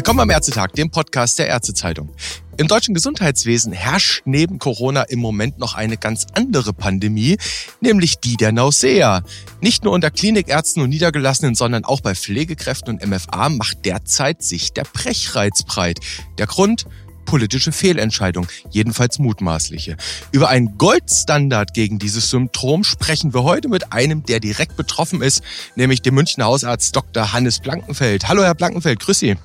Willkommen am Ärztetag, dem Podcast der Ärztezeitung. Im deutschen Gesundheitswesen herrscht neben Corona im Moment noch eine ganz andere Pandemie, nämlich die der Nausea. Nicht nur unter Klinikärzten und Niedergelassenen, sondern auch bei Pflegekräften und MFA macht derzeit sich der Brechreiz breit. Der Grund? politische Fehlentscheidung, jedenfalls mutmaßliche. Über einen Goldstandard gegen dieses Symptom sprechen wir heute mit einem, der direkt betroffen ist, nämlich dem Münchner Hausarzt Dr. Hannes Blankenfeld. Hallo, Herr Blankenfeld, grüß Sie.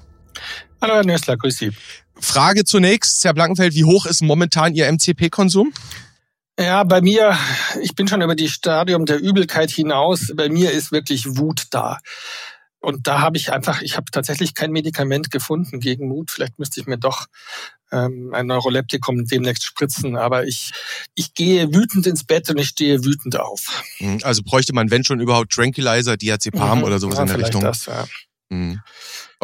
Hallo, Herr Nössler, grüß Sie. Frage zunächst, Herr Blankenfeld, wie hoch ist momentan Ihr MCP-Konsum? Ja, bei mir, ich bin schon über die Stadium der Übelkeit hinaus. Bei mir ist wirklich Wut da. Und da habe ich einfach, ich habe tatsächlich kein Medikament gefunden gegen Mut. Vielleicht müsste ich mir doch ähm, ein Neuroleptikum demnächst spritzen. Aber ich, ich gehe wütend ins Bett und ich stehe wütend auf. Hm, also bräuchte man, wenn schon überhaupt Tranquilizer, Diazepam mhm, oder sowas ja, in der Richtung. Das, ja. Mhm.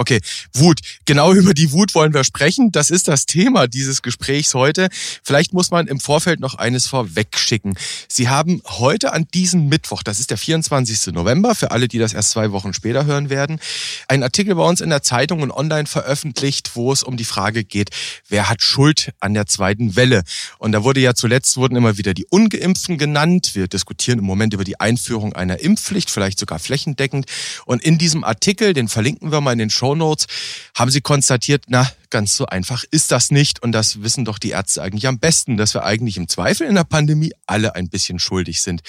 Okay, Wut. Genau über die Wut wollen wir sprechen. Das ist das Thema dieses Gesprächs heute. Vielleicht muss man im Vorfeld noch eines vorwegschicken. Sie haben heute an diesem Mittwoch, das ist der 24. November, für alle, die das erst zwei Wochen später hören werden, einen Artikel bei uns in der Zeitung und online veröffentlicht, wo es um die Frage geht, wer hat Schuld an der zweiten Welle? Und da wurde ja zuletzt wurden immer wieder die Ungeimpften genannt. Wir diskutieren im Moment über die Einführung einer Impfpflicht, vielleicht sogar flächendeckend. Und in diesem Artikel, den verlinken wir mal in den Show Notes, haben sie konstatiert, na, ganz so einfach ist das nicht. Und das wissen doch die Ärzte eigentlich am besten, dass wir eigentlich im Zweifel in der Pandemie alle ein bisschen schuldig sind.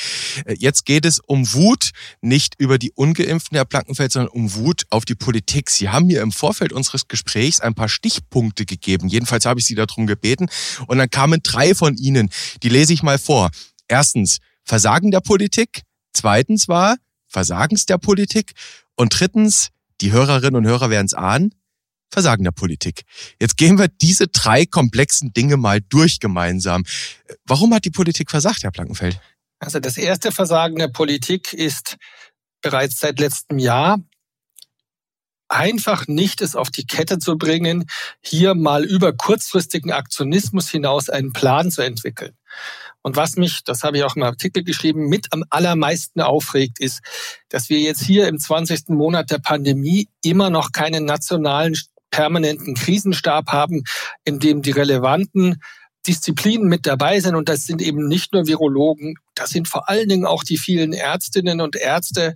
Äh, jetzt geht es um Wut, nicht über die Ungeimpften, Herr Plankenfeld, sondern um Wut auf die Politik. Sie haben mir im Vorfeld unseres Gesprächs ein paar Stichpunkte gegeben. Jedenfalls habe ich Sie darum gebeten. Und dann kamen drei von Ihnen. Die lese ich mal vor. Erstens, Versagen der Politik. Zweitens war Versagens der Politik. Und drittens, die Hörerinnen und Hörer werden es ahnen, Versagen der Politik. Jetzt gehen wir diese drei komplexen Dinge mal durch gemeinsam. Warum hat die Politik versagt, Herr Plankenfeld? Also das erste Versagen der Politik ist bereits seit letztem Jahr einfach nicht es auf die Kette zu bringen, hier mal über kurzfristigen Aktionismus hinaus einen Plan zu entwickeln. Und was mich, das habe ich auch im Artikel geschrieben, mit am allermeisten aufregt, ist, dass wir jetzt hier im 20. Monat der Pandemie immer noch keinen nationalen permanenten Krisenstab haben, in dem die relevanten Disziplinen mit dabei sind. Und das sind eben nicht nur Virologen, das sind vor allen Dingen auch die vielen Ärztinnen und Ärzte,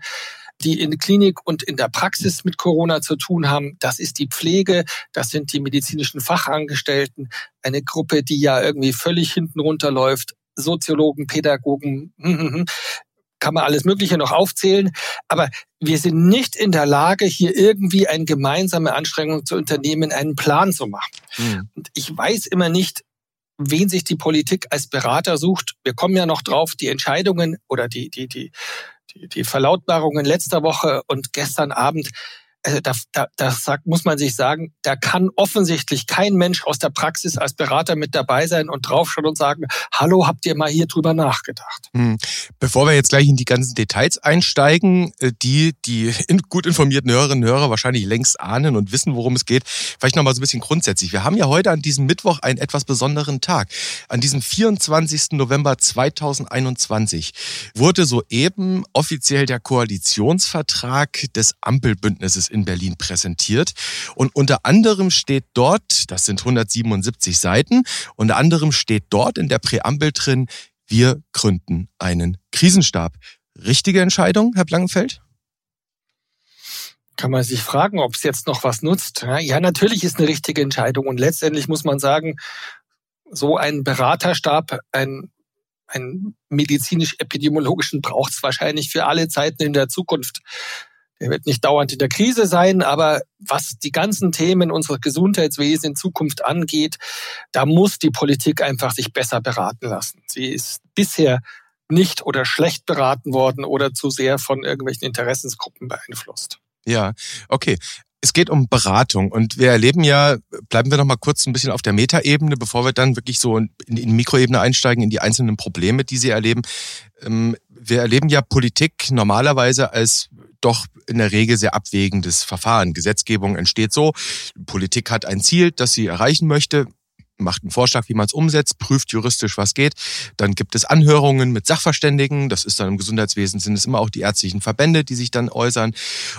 die in Klinik und in der Praxis mit Corona zu tun haben. Das ist die Pflege, das sind die medizinischen Fachangestellten, eine Gruppe, die ja irgendwie völlig hinten runterläuft. Soziologen, Pädagogen, kann man alles Mögliche noch aufzählen. Aber wir sind nicht in der Lage, hier irgendwie eine gemeinsame Anstrengung zu unternehmen, einen Plan zu machen. Mhm. Und ich weiß immer nicht, wen sich die Politik als Berater sucht. Wir kommen ja noch drauf, die Entscheidungen oder die, die, die, die, Verlautbarungen letzter Woche und gestern Abend also da, da, da sagt, muss man sich sagen, da kann offensichtlich kein Mensch aus der Praxis als Berater mit dabei sein und draufschauen und sagen, hallo, habt ihr mal hier drüber nachgedacht? Hm. Bevor wir jetzt gleich in die ganzen Details einsteigen, äh, die die gut informierten Hörerinnen und Hörer wahrscheinlich längst ahnen und wissen, worum es geht, vielleicht nochmal so ein bisschen grundsätzlich. Wir haben ja heute an diesem Mittwoch einen etwas besonderen Tag. An diesem 24. November 2021 wurde soeben offiziell der Koalitionsvertrag des Ampelbündnisses in Berlin präsentiert. Und unter anderem steht dort, das sind 177 Seiten, unter anderem steht dort in der Präambel drin, wir gründen einen Krisenstab. Richtige Entscheidung, Herr Blankenfeld? Kann man sich fragen, ob es jetzt noch was nutzt. Ja, natürlich ist eine richtige Entscheidung. Und letztendlich muss man sagen, so ein Beraterstab, ein, ein medizinisch-epidemiologischen braucht es wahrscheinlich für alle Zeiten in der Zukunft. Der wird nicht dauernd in der Krise sein, aber was die ganzen Themen unseres Gesundheitswesens in Zukunft angeht, da muss die Politik einfach sich besser beraten lassen. Sie ist bisher nicht oder schlecht beraten worden oder zu sehr von irgendwelchen Interessensgruppen beeinflusst. Ja, okay. Es geht um Beratung und wir erleben ja, bleiben wir noch mal kurz ein bisschen auf der Metaebene, bevor wir dann wirklich so in die Mikroebene einsteigen, in die einzelnen Probleme, die Sie erleben. Ähm, wir erleben ja Politik normalerweise als doch in der Regel sehr abwägendes Verfahren. Gesetzgebung entsteht so, Politik hat ein Ziel, das sie erreichen möchte. Macht einen Vorschlag, wie man es umsetzt, prüft juristisch, was geht. Dann gibt es Anhörungen mit Sachverständigen. Das ist dann im Gesundheitswesen sind es immer auch die ärztlichen Verbände, die sich dann äußern.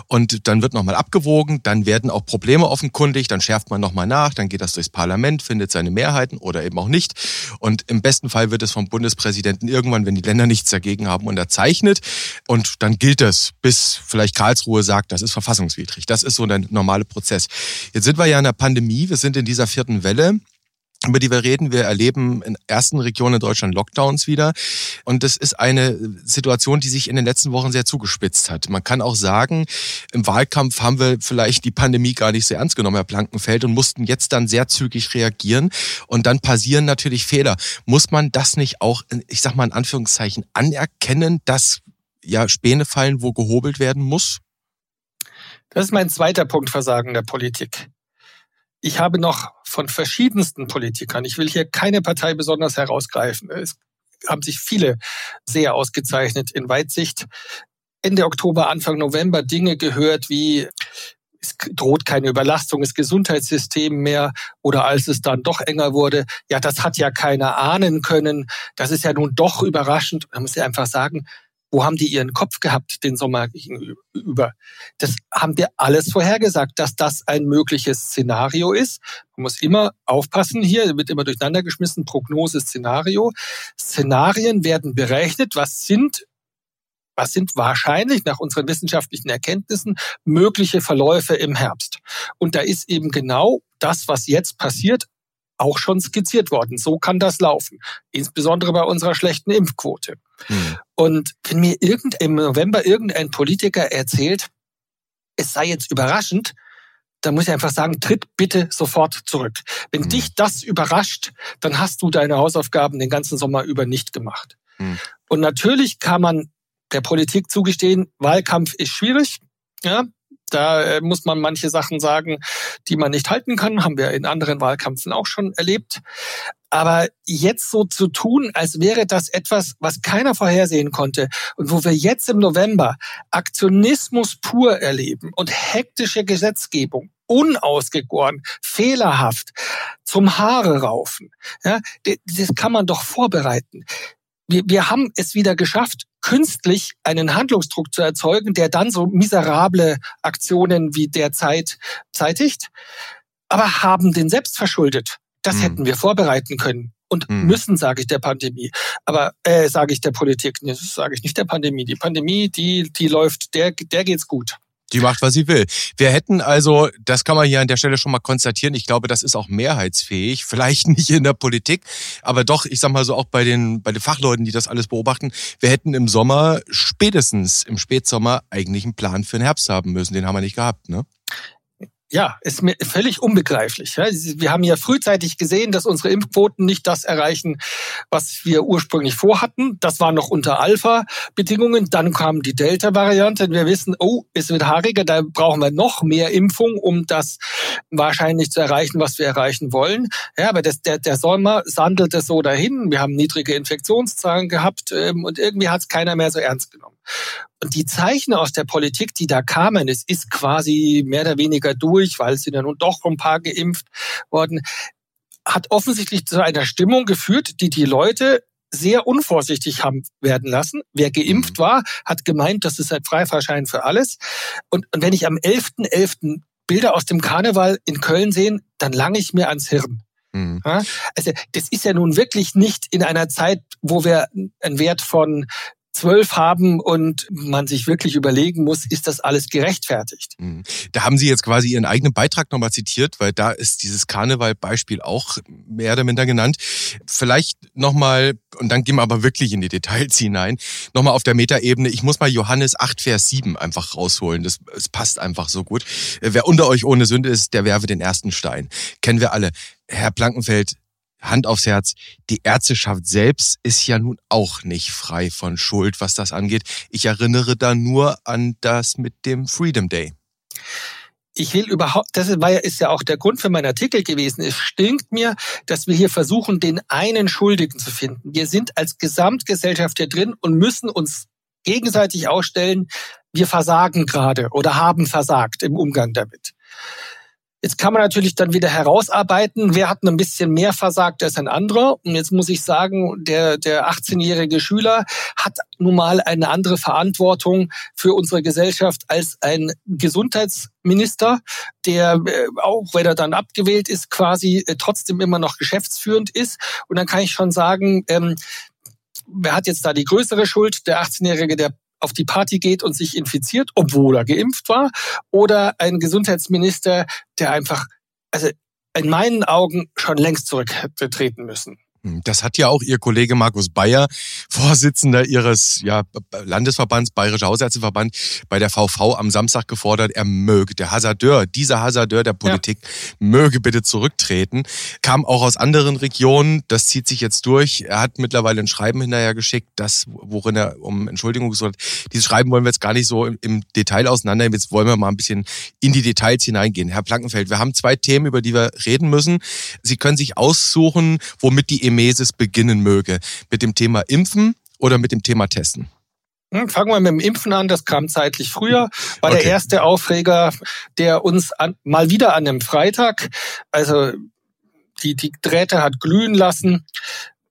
Und dann wird nochmal abgewogen. Dann werden auch Probleme offenkundig. Dann schärft man nochmal nach. Dann geht das durchs Parlament, findet seine Mehrheiten oder eben auch nicht. Und im besten Fall wird es vom Bundespräsidenten irgendwann, wenn die Länder nichts dagegen haben, unterzeichnet. Und dann gilt das, bis vielleicht Karlsruhe sagt, das ist verfassungswidrig. Das ist so der normale Prozess. Jetzt sind wir ja in der Pandemie. Wir sind in dieser vierten Welle über die wir reden. Wir erleben in ersten Regionen in Deutschland Lockdowns wieder. Und das ist eine Situation, die sich in den letzten Wochen sehr zugespitzt hat. Man kann auch sagen, im Wahlkampf haben wir vielleicht die Pandemie gar nicht so ernst genommen, Herr Blankenfeld, und mussten jetzt dann sehr zügig reagieren. Und dann passieren natürlich Fehler. Muss man das nicht auch, ich sag mal in Anführungszeichen, anerkennen, dass ja Späne fallen, wo gehobelt werden muss? Das ist mein zweiter Punkt Versagen der Politik. Ich habe noch von verschiedensten Politikern, ich will hier keine Partei besonders herausgreifen, es haben sich viele sehr ausgezeichnet in Weitsicht. Ende Oktober, Anfang November Dinge gehört wie es droht keine Überlastung des Gesundheitssystems mehr oder als es dann doch enger wurde, ja, das hat ja keiner ahnen können. Das ist ja nun doch überraschend. Man muss ja einfach sagen, wo haben die ihren Kopf gehabt den Sommer gegenüber? Das haben wir alles vorhergesagt, dass das ein mögliches Szenario ist. Man muss immer aufpassen hier, wird immer durcheinander geschmissen, Prognose, Szenario. Szenarien werden berechnet, was sind was sind wahrscheinlich nach unseren wissenschaftlichen Erkenntnissen mögliche Verläufe im Herbst. Und da ist eben genau das, was jetzt passiert, auch schon skizziert worden. So kann das laufen. Insbesondere bei unserer schlechten Impfquote. Hm. Und wenn mir irgend, im November irgendein Politiker erzählt, es sei jetzt überraschend, dann muss ich einfach sagen, tritt bitte sofort zurück. Wenn hm. dich das überrascht, dann hast du deine Hausaufgaben den ganzen Sommer über nicht gemacht. Hm. Und natürlich kann man der Politik zugestehen, Wahlkampf ist schwierig. Ja, da äh, muss man manche Sachen sagen, die man nicht halten kann, haben wir in anderen Wahlkämpfen auch schon erlebt. Aber jetzt so zu tun, als wäre das etwas, was keiner vorhersehen konnte und wo wir jetzt im November Aktionismus pur erleben und hektische Gesetzgebung, unausgegoren, fehlerhaft, zum Haare raufen, ja, das kann man doch vorbereiten. Wir, wir haben es wieder geschafft, künstlich einen Handlungsdruck zu erzeugen, der dann so miserable Aktionen wie derzeit zeitigt, aber haben den selbst verschuldet. Das mhm. hätten wir vorbereiten können und mhm. müssen, sage ich der Pandemie. Aber äh, sage ich der Politik, nee, das sage ich nicht der Pandemie. Die Pandemie, die die läuft, der der geht's gut. Die macht, was sie will. Wir hätten also, das kann man hier an der Stelle schon mal konstatieren, ich glaube, das ist auch mehrheitsfähig, vielleicht nicht in der Politik, aber doch, ich sag mal so auch bei den, bei den Fachleuten, die das alles beobachten, wir hätten im Sommer, spätestens im Spätsommer, eigentlich einen Plan für den Herbst haben müssen. Den haben wir nicht gehabt, ne? Ja, ist mir völlig unbegreiflich. Wir haben ja frühzeitig gesehen, dass unsere Impfquoten nicht das erreichen, was wir ursprünglich vorhatten. Das war noch unter Alpha-Bedingungen. Dann kam die Delta-Variante. Wir wissen, oh, es wird haariger, da brauchen wir noch mehr Impfung, um das wahrscheinlich zu erreichen, was wir erreichen wollen. Ja, aber das, der, der Sommer sandelte so dahin. Wir haben niedrige Infektionszahlen gehabt ähm, und irgendwie hat es keiner mehr so ernst genommen. Und die Zeichen aus der Politik, die da kamen, es ist quasi mehr oder weniger durch, weil es sind ja nun doch ein paar geimpft worden, hat offensichtlich zu einer Stimmung geführt, die die Leute sehr unvorsichtig haben werden lassen. Wer geimpft mhm. war, hat gemeint, das ist ein Freifahrschein für alles. Und, und wenn ich am 11.11. .11. Bilder aus dem Karneval in Köln sehe, dann lange ich mir ans Hirn. Mhm. Also das ist ja nun wirklich nicht in einer Zeit, wo wir einen Wert von zwölf haben und man sich wirklich überlegen muss, ist das alles gerechtfertigt? Mhm. Da haben Sie jetzt quasi Ihren eigenen Beitrag nochmal zitiert, weil da ist dieses Karneval-Beispiel auch mehr oder minder genannt. Vielleicht nochmal, und dann gehen wir aber wirklich in die Details hinein, nochmal auf der Metaebene. Ich muss mal Johannes 8, Vers 7 einfach rausholen. Das, das passt einfach so gut. Wer unter euch ohne Sünde ist, der werfe den ersten Stein. Kennen wir alle. Herr Plankenfeld, Hand aufs Herz, die Ärzteschaft selbst ist ja nun auch nicht frei von Schuld, was das angeht. Ich erinnere da nur an das mit dem Freedom Day. Ich will überhaupt, das ist ja auch der Grund für meinen Artikel gewesen. Es stinkt mir, dass wir hier versuchen, den einen Schuldigen zu finden. Wir sind als Gesamtgesellschaft hier drin und müssen uns gegenseitig ausstellen, wir versagen gerade oder haben versagt im Umgang damit. Jetzt kann man natürlich dann wieder herausarbeiten, wer hat ein bisschen mehr versagt als ein anderer. Und jetzt muss ich sagen, der, der 18-jährige Schüler hat nun mal eine andere Verantwortung für unsere Gesellschaft als ein Gesundheitsminister, der, äh, auch wenn er dann abgewählt ist, quasi äh, trotzdem immer noch geschäftsführend ist. Und dann kann ich schon sagen, ähm, wer hat jetzt da die größere Schuld? Der 18-Jährige, der auf die Party geht und sich infiziert, obwohl er geimpft war, oder ein Gesundheitsminister, der einfach, also in meinen Augen schon längst zurücktreten müssen. Hm, das hat ja auch Ihr Kollege Markus Bayer, Vorsitzender Ihres ja, Landesverbands, Bayerischer Hausärzteverband, bei der VV am Samstag gefordert, er möge, der Hasardeur, dieser Hasardeur der Politik, ja. möge bitte zurücktreten. Kam auch aus anderen Regionen, das zieht sich jetzt durch. Er hat mittlerweile ein Schreiben hinterher geschickt, das, worin er um Entschuldigung gesucht hat. Dieses Schreiben wollen wir jetzt gar nicht so im, im Detail auseinandernehmen. Jetzt wollen wir mal ein bisschen in die Details hineingehen. Herr Plankenfeld, wir haben zwei Themen, über die wir reden müssen. Sie können sich aussuchen, womit die Emesis beginnen möge. Mit dem Thema Impfen oder mit dem Thema Testen? Hm, fangen wir mit dem Impfen an, das kam zeitlich früher. War okay. der erste Aufreger, der uns an, mal wieder an einem Freitag, also die, die Drähte hat glühen lassen,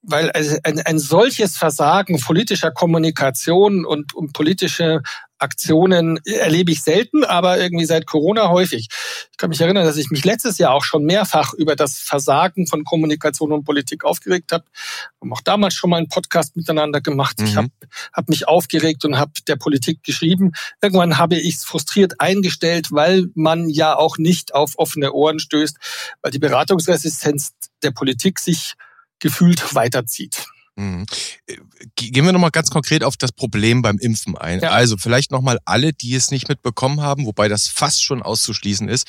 weil also ein, ein solches Versagen politischer Kommunikation und, und politische Aktionen erlebe ich selten, aber irgendwie seit Corona häufig. Ich kann mich erinnern, dass ich mich letztes Jahr auch schon mehrfach über das Versagen von Kommunikation und Politik aufgeregt habe. Wir haben auch damals schon mal einen Podcast miteinander gemacht. Mhm. Ich habe hab mich aufgeregt und habe der Politik geschrieben. Irgendwann habe ich es frustriert eingestellt, weil man ja auch nicht auf offene Ohren stößt, weil die Beratungsresistenz der Politik sich gefühlt weiterzieht. Mhm. Äh, gehen wir nochmal ganz konkret auf das Problem beim Impfen ein. Ja. Also vielleicht nochmal alle, die es nicht mitbekommen haben, wobei das fast schon auszuschließen ist.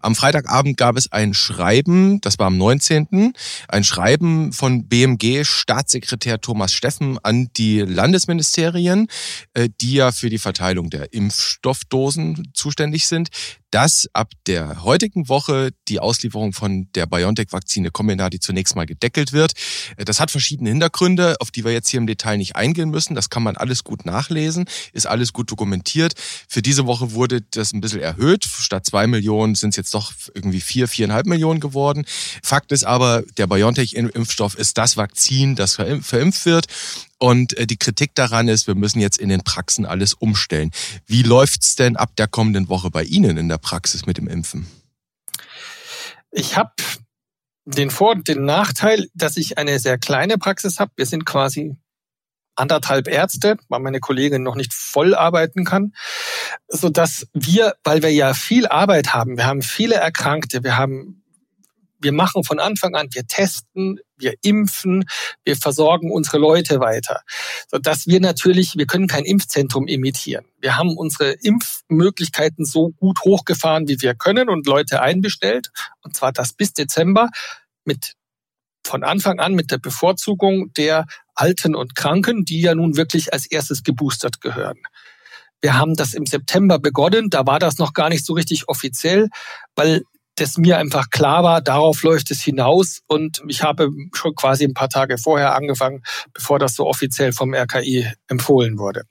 Am Freitagabend gab es ein Schreiben, das war am 19., ein Schreiben von BMG Staatssekretär Thomas Steffen an die Landesministerien, äh, die ja für die Verteilung der Impfstoffdosen zuständig sind dass ab der heutigen Woche die Auslieferung von der BioNTech-Vakzine Comirnaty zunächst mal gedeckelt wird. Das hat verschiedene Hintergründe, auf die wir jetzt hier im Detail nicht eingehen müssen. Das kann man alles gut nachlesen, ist alles gut dokumentiert. Für diese Woche wurde das ein bisschen erhöht. Statt zwei Millionen sind es jetzt doch irgendwie vier, viereinhalb Millionen geworden. Fakt ist aber, der BioNTech-Impfstoff ist das Vakzin, das verimpft wird. Und äh, die Kritik daran ist, wir müssen jetzt in den Praxen alles umstellen. Wie läuft's denn ab der kommenden Woche bei Ihnen in der Praxis mit dem Impfen? Ich habe den Vor- und den Nachteil, dass ich eine sehr kleine Praxis habe. Wir sind quasi anderthalb Ärzte, weil meine Kollegin noch nicht voll arbeiten kann, so dass wir, weil wir ja viel Arbeit haben, wir haben viele Erkrankte, wir haben wir machen von Anfang an, wir testen, wir impfen, wir versorgen unsere Leute weiter. So dass wir natürlich, wir können kein Impfzentrum imitieren. Wir haben unsere Impfmöglichkeiten so gut hochgefahren, wie wir können und Leute einbestellt. Und zwar das bis Dezember mit von Anfang an mit der Bevorzugung der Alten und Kranken, die ja nun wirklich als erstes geboostert gehören. Wir haben das im September begonnen, da war das noch gar nicht so richtig offiziell, weil das mir einfach klar war, darauf läuft es hinaus. Und ich habe schon quasi ein paar Tage vorher angefangen, bevor das so offiziell vom RKI empfohlen wurde.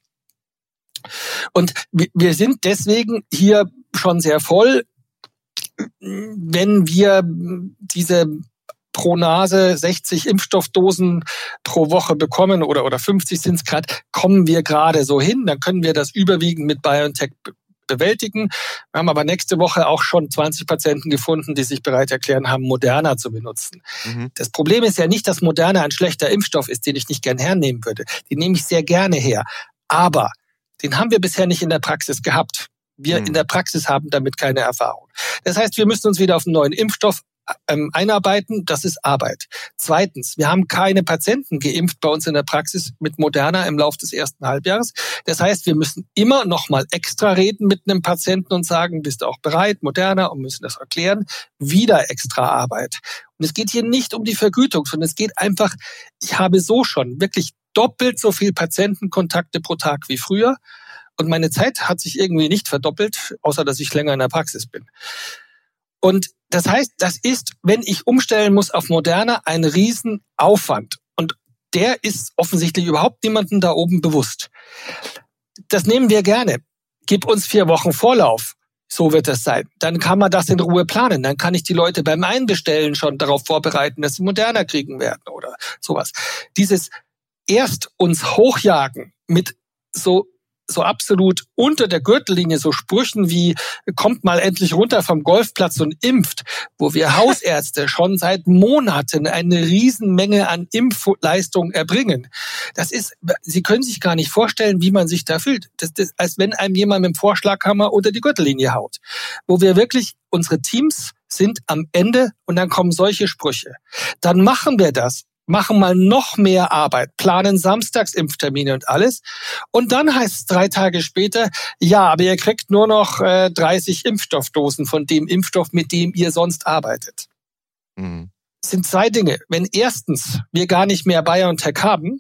Und wir sind deswegen hier schon sehr voll, wenn wir diese pro Nase 60 Impfstoffdosen pro Woche bekommen oder, oder 50 sind es gerade, kommen wir gerade so hin. Dann können wir das überwiegend mit BioNTech bewältigen. Wir haben aber nächste Woche auch schon 20 Patienten gefunden, die sich bereit erklären haben, Moderna zu benutzen. Mhm. Das Problem ist ja nicht, dass Moderna ein schlechter Impfstoff ist, den ich nicht gern hernehmen würde. Den nehme ich sehr gerne her. Aber den haben wir bisher nicht in der Praxis gehabt. Wir mhm. in der Praxis haben damit keine Erfahrung. Das heißt, wir müssen uns wieder auf einen neuen Impfstoff ähm, einarbeiten, das ist Arbeit. Zweitens, wir haben keine Patienten geimpft bei uns in der Praxis mit Moderna im Laufe des ersten Halbjahres. Das heißt, wir müssen immer noch mal extra reden mit einem Patienten und sagen, bist du auch bereit, Moderna, und müssen das erklären. Wieder extra Arbeit. Und es geht hier nicht um die Vergütung, sondern es geht einfach, ich habe so schon wirklich doppelt so viel Patientenkontakte pro Tag wie früher. Und meine Zeit hat sich irgendwie nicht verdoppelt, außer dass ich länger in der Praxis bin. Und das heißt, das ist, wenn ich umstellen muss auf Moderne, ein Riesenaufwand. Und der ist offensichtlich überhaupt niemandem da oben bewusst. Das nehmen wir gerne. Gib uns vier Wochen Vorlauf. so wird es sein. Dann kann man das in Ruhe planen. Dann kann ich die Leute beim Einbestellen schon darauf vorbereiten, dass sie moderner kriegen werden oder sowas. Dieses erst uns hochjagen mit so so absolut unter der Gürtellinie so Sprüchen wie kommt mal endlich runter vom Golfplatz und impft, wo wir Hausärzte schon seit Monaten eine Riesenmenge an Impfleistungen erbringen. Das ist, Sie können sich gar nicht vorstellen, wie man sich da fühlt. Das ist, als wenn einem jemand mit dem Vorschlaghammer unter die Gürtellinie haut. Wo wir wirklich unsere Teams sind am Ende und dann kommen solche Sprüche. Dann machen wir das machen mal noch mehr Arbeit, planen Samstagsimpftermine und alles. Und dann heißt es drei Tage später, ja, aber ihr kriegt nur noch äh, 30 Impfstoffdosen von dem Impfstoff, mit dem ihr sonst arbeitet. Mhm. Das sind zwei Dinge. Wenn erstens wir gar nicht mehr BioNTech haben,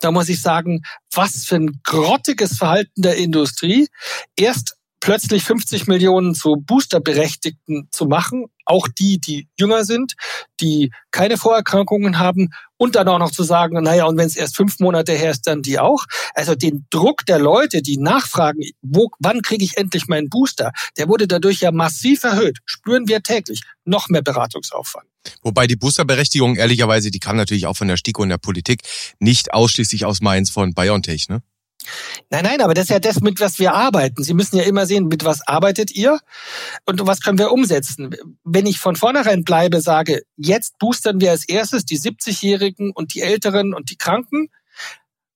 da muss ich sagen, was für ein grottiges Verhalten der Industrie. Erst plötzlich 50 Millionen zu Boosterberechtigten zu machen, auch die, die jünger sind, die keine Vorerkrankungen haben und dann auch noch zu sagen, naja, und wenn es erst fünf Monate her ist, dann die auch. Also den Druck der Leute, die nachfragen, wo, wann kriege ich endlich meinen Booster, der wurde dadurch ja massiv erhöht. Spüren wir täglich. Noch mehr Beratungsaufwand. Wobei die Boosterberechtigung, ehrlicherweise, die kam natürlich auch von der STIKO und der Politik, nicht ausschließlich aus Mainz von BioNTech, ne? Nein, nein, aber das ist ja das, mit was wir arbeiten. Sie müssen ja immer sehen, mit was arbeitet ihr und was können wir umsetzen. Wenn ich von vornherein bleibe, sage, jetzt boostern wir als erstes die 70-Jährigen und die Älteren und die Kranken,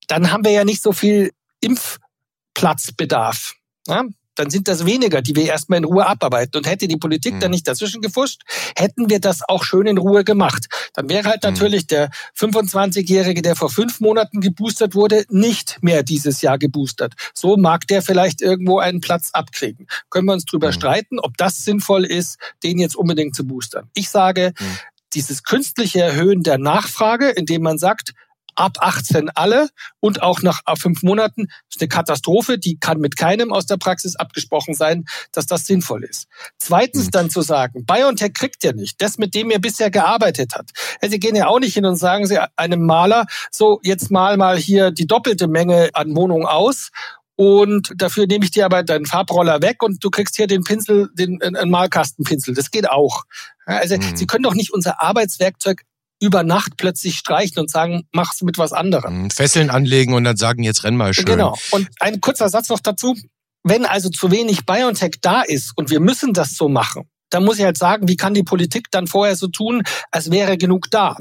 dann haben wir ja nicht so viel Impfplatzbedarf. Ja? Dann sind das weniger, die wir erstmal in Ruhe abarbeiten. Und hätte die Politik mhm. dann nicht dazwischen gefuscht, hätten wir das auch schön in Ruhe gemacht. Dann wäre halt mhm. natürlich der 25-Jährige, der vor fünf Monaten geboostert wurde, nicht mehr dieses Jahr geboostert. So mag der vielleicht irgendwo einen Platz abkriegen. Können wir uns drüber mhm. streiten, ob das sinnvoll ist, den jetzt unbedingt zu boostern. Ich sage, mhm. dieses künstliche Erhöhen der Nachfrage, indem man sagt, ab 18 alle und auch nach fünf Monaten ist eine Katastrophe. Die kann mit keinem aus der Praxis abgesprochen sein, dass das sinnvoll ist. Zweitens mhm. dann zu sagen, BioNTech kriegt ja nicht das, mit dem ihr bisher gearbeitet habt. Sie gehen ja auch nicht hin und sagen Sie einem Maler, so jetzt mal mal hier die doppelte Menge an Wohnungen aus und dafür nehme ich dir aber deinen Farbroller weg und du kriegst hier den Pinsel, den einen Malkastenpinsel. Das geht auch. Also mhm. Sie können doch nicht unser Arbeitswerkzeug über Nacht plötzlich streichen und sagen, mach's mit was anderem. Mhm, Fesseln anlegen und dann sagen, jetzt renn mal schön. Genau. Und ein kurzer Satz noch dazu. Wenn also zu wenig BioNTech da ist und wir müssen das so machen, dann muss ich halt sagen, wie kann die Politik dann vorher so tun, als wäre genug da?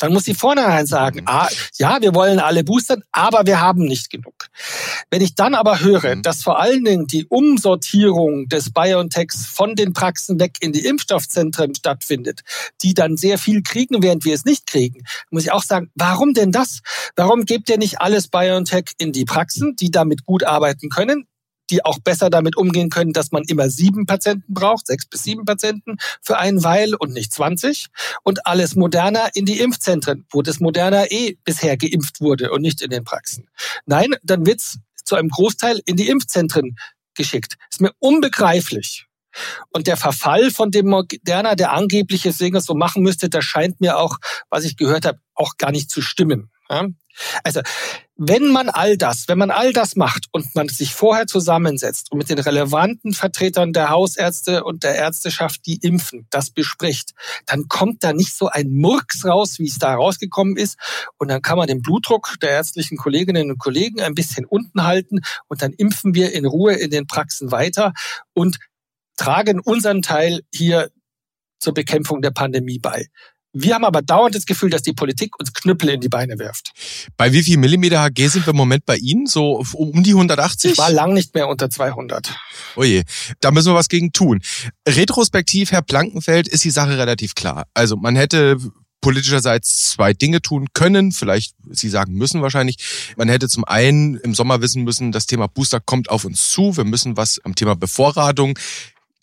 Dann muss sie vornherein sagen, mhm. ah, ja, wir wollen alle boostern, aber wir haben nicht genug. Wenn ich dann aber höre, mhm. dass vor allen Dingen die Umsortierung des BioNTechs von den Praxen weg in die Impfstoffzentren stattfindet, die dann sehr viel kriegen, während wir es nicht kriegen, muss ich auch sagen, warum denn das? Warum gebt ihr nicht alles BioNTech in die Praxen, die damit gut arbeiten können? Die auch besser damit umgehen können, dass man immer sieben Patienten braucht, sechs bis sieben Patienten für einen Weil und nicht 20. Und alles moderner in die Impfzentren, wo das moderner eh bisher geimpft wurde und nicht in den Praxen. Nein, dann wird's zu einem Großteil in die Impfzentren geschickt. Ist mir unbegreiflich. Und der Verfall von dem Moderna, der angeblich es so machen müsste, das scheint mir auch, was ich gehört habe, auch gar nicht zu stimmen. Ja? Also, wenn man all das, wenn man all das macht und man sich vorher zusammensetzt und mit den relevanten Vertretern der Hausärzte und der Ärzteschaft, die impfen, das bespricht, dann kommt da nicht so ein Murks raus, wie es da rausgekommen ist. Und dann kann man den Blutdruck der ärztlichen Kolleginnen und Kollegen ein bisschen unten halten und dann impfen wir in Ruhe in den Praxen weiter und tragen unseren Teil hier zur Bekämpfung der Pandemie bei. Wir haben aber dauernd das Gefühl, dass die Politik uns Knüppel in die Beine wirft. Bei wie viel Millimeter HG sind wir im Moment bei Ihnen? So um die 180? Ich war lang nicht mehr unter 200. Oje, da müssen wir was gegen tun. Retrospektiv, Herr Blankenfeld, ist die Sache relativ klar. Also man hätte politischerseits zwei Dinge tun können, vielleicht Sie sagen müssen wahrscheinlich. Man hätte zum einen im Sommer wissen müssen, das Thema Booster kommt auf uns zu. Wir müssen was am Thema Bevorratung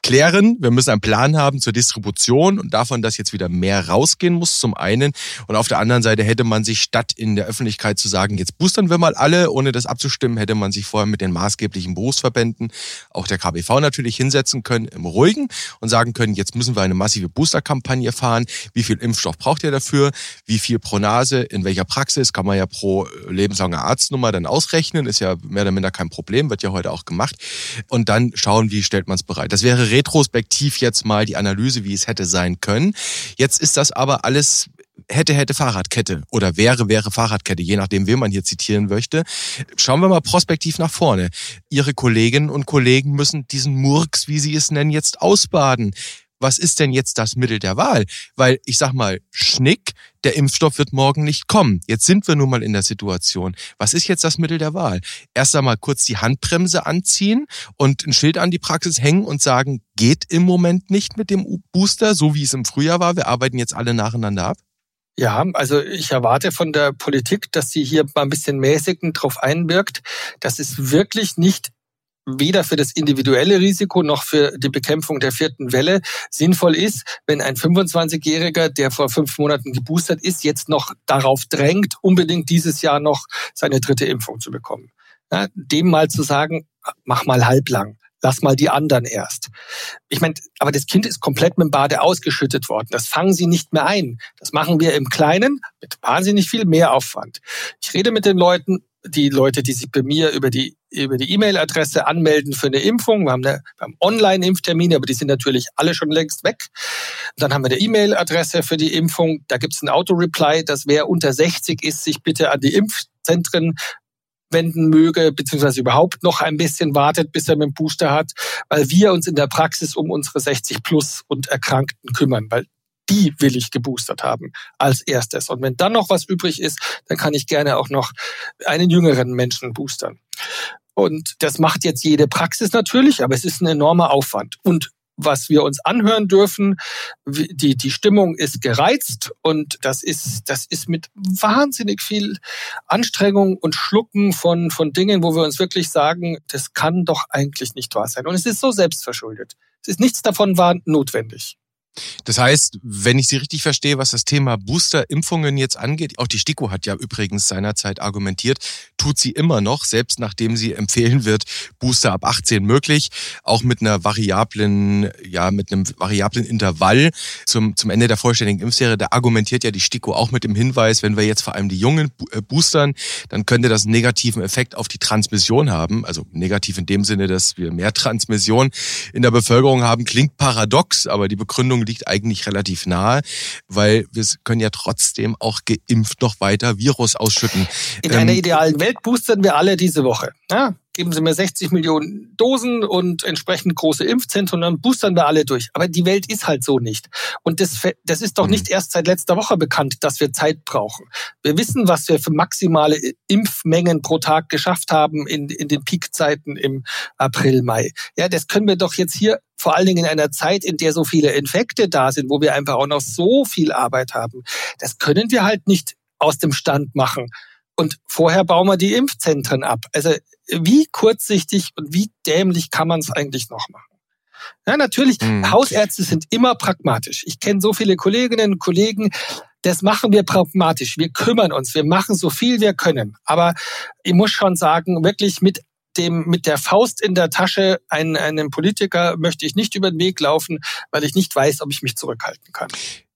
klären. Wir müssen einen Plan haben zur Distribution und davon, dass jetzt wieder mehr rausgehen muss, zum einen. Und auf der anderen Seite hätte man sich statt in der Öffentlichkeit zu sagen, jetzt boostern wir mal alle, ohne das abzustimmen, hätte man sich vorher mit den maßgeblichen Berufsverbänden, auch der KBV natürlich hinsetzen können im Ruhigen und sagen können, jetzt müssen wir eine massive Boosterkampagne fahren. Wie viel Impfstoff braucht ihr dafür? Wie viel pro Nase? In welcher Praxis? Kann man ja pro lebenslange Arztnummer dann ausrechnen. Ist ja mehr oder minder kein Problem, wird ja heute auch gemacht. Und dann schauen, wie stellt man es bereit. Das wäre retrospektiv jetzt mal die Analyse, wie es hätte sein können. Jetzt ist das aber alles hätte, hätte Fahrradkette oder wäre, wäre Fahrradkette, je nachdem, wen man hier zitieren möchte. Schauen wir mal prospektiv nach vorne. Ihre Kolleginnen und Kollegen müssen diesen Murks, wie Sie es nennen, jetzt ausbaden was ist denn jetzt das Mittel der Wahl? Weil ich sag mal, Schnick, der Impfstoff wird morgen nicht kommen. Jetzt sind wir nun mal in der Situation. Was ist jetzt das Mittel der Wahl? Erst einmal kurz die Handbremse anziehen und ein Schild an die Praxis hängen und sagen, geht im Moment nicht mit dem Booster, so wie es im Frühjahr war. Wir arbeiten jetzt alle nacheinander ab. Ja, also ich erwarte von der Politik, dass sie hier mal ein bisschen mäßigend drauf einwirkt. Das ist wirklich nicht weder für das individuelle Risiko noch für die Bekämpfung der vierten Welle sinnvoll ist, wenn ein 25-Jähriger, der vor fünf Monaten geboostert ist, jetzt noch darauf drängt, unbedingt dieses Jahr noch seine dritte Impfung zu bekommen. Ja, dem mal zu sagen, mach mal halblang. Lass mal die anderen erst. Ich meine, aber das Kind ist komplett mit dem Bade ausgeschüttet worden. Das fangen sie nicht mehr ein. Das machen wir im Kleinen mit wahnsinnig viel Mehraufwand. Ich rede mit den Leuten, die Leute, die sich bei mir über die über die E-Mail-Adresse anmelden für eine Impfung. Wir haben, eine, wir haben Online-Impftermine, aber die sind natürlich alle schon längst weg. Dann haben wir eine E-Mail-Adresse für die Impfung. Da gibt es ein Auto-Reply, dass wer unter 60 ist, sich bitte an die Impfzentren wenden möge, beziehungsweise überhaupt noch ein bisschen wartet, bis er mit dem Booster hat, weil wir uns in der Praxis um unsere 60 plus und Erkrankten kümmern, weil die will ich geboostert haben als erstes. Und wenn dann noch was übrig ist, dann kann ich gerne auch noch einen jüngeren Menschen boostern. Und das macht jetzt jede Praxis natürlich, aber es ist ein enormer Aufwand. Und was wir uns anhören dürfen, die, die Stimmung ist gereizt und das ist, das ist mit wahnsinnig viel Anstrengung und Schlucken von, von Dingen, wo wir uns wirklich sagen, das kann doch eigentlich nicht wahr sein. Und es ist so selbstverschuldet. Es ist nichts davon war notwendig. Das heißt, wenn ich Sie richtig verstehe, was das Thema Booster-Impfungen jetzt angeht, auch die STIKO hat ja übrigens seinerzeit argumentiert, tut sie immer noch, selbst nachdem sie empfehlen wird, Booster ab 18 möglich, auch mit einer variablen, ja, mit einem variablen Intervall zum, zum Ende der vollständigen Impfserie. Da argumentiert ja die STIKO auch mit dem Hinweis, wenn wir jetzt vor allem die Jungen äh, boostern, dann könnte das einen negativen Effekt auf die Transmission haben. Also negativ in dem Sinne, dass wir mehr Transmission in der Bevölkerung haben. Klingt paradox, aber die Begründung liegt eigentlich relativ nahe, weil wir können ja trotzdem auch geimpft noch weiter Virus ausschütten. In ähm, einer idealen Welt boostern wir alle diese Woche. Ja, geben Sie mir 60 Millionen Dosen und entsprechend große Impfzentren, dann boostern wir alle durch. Aber die Welt ist halt so nicht. Und das, das ist doch mhm. nicht erst seit letzter Woche bekannt, dass wir Zeit brauchen. Wir wissen, was wir für maximale Impfmengen pro Tag geschafft haben in, in den Peakzeiten im April, Mai. Ja, das können wir doch jetzt hier vor allen Dingen in einer Zeit, in der so viele Infekte da sind, wo wir einfach auch noch so viel Arbeit haben. Das können wir halt nicht aus dem Stand machen. Und vorher bauen wir die Impfzentren ab. Also wie kurzsichtig und wie dämlich kann man es eigentlich noch machen? Ja, natürlich, mhm. Hausärzte sind immer pragmatisch. Ich kenne so viele Kolleginnen und Kollegen, das machen wir pragmatisch. Wir kümmern uns, wir machen so viel wir können. Aber ich muss schon sagen, wirklich mit dem, mit der Faust in der Tasche einen, einen Politiker möchte ich nicht über den Weg laufen, weil ich nicht weiß, ob ich mich zurückhalten kann.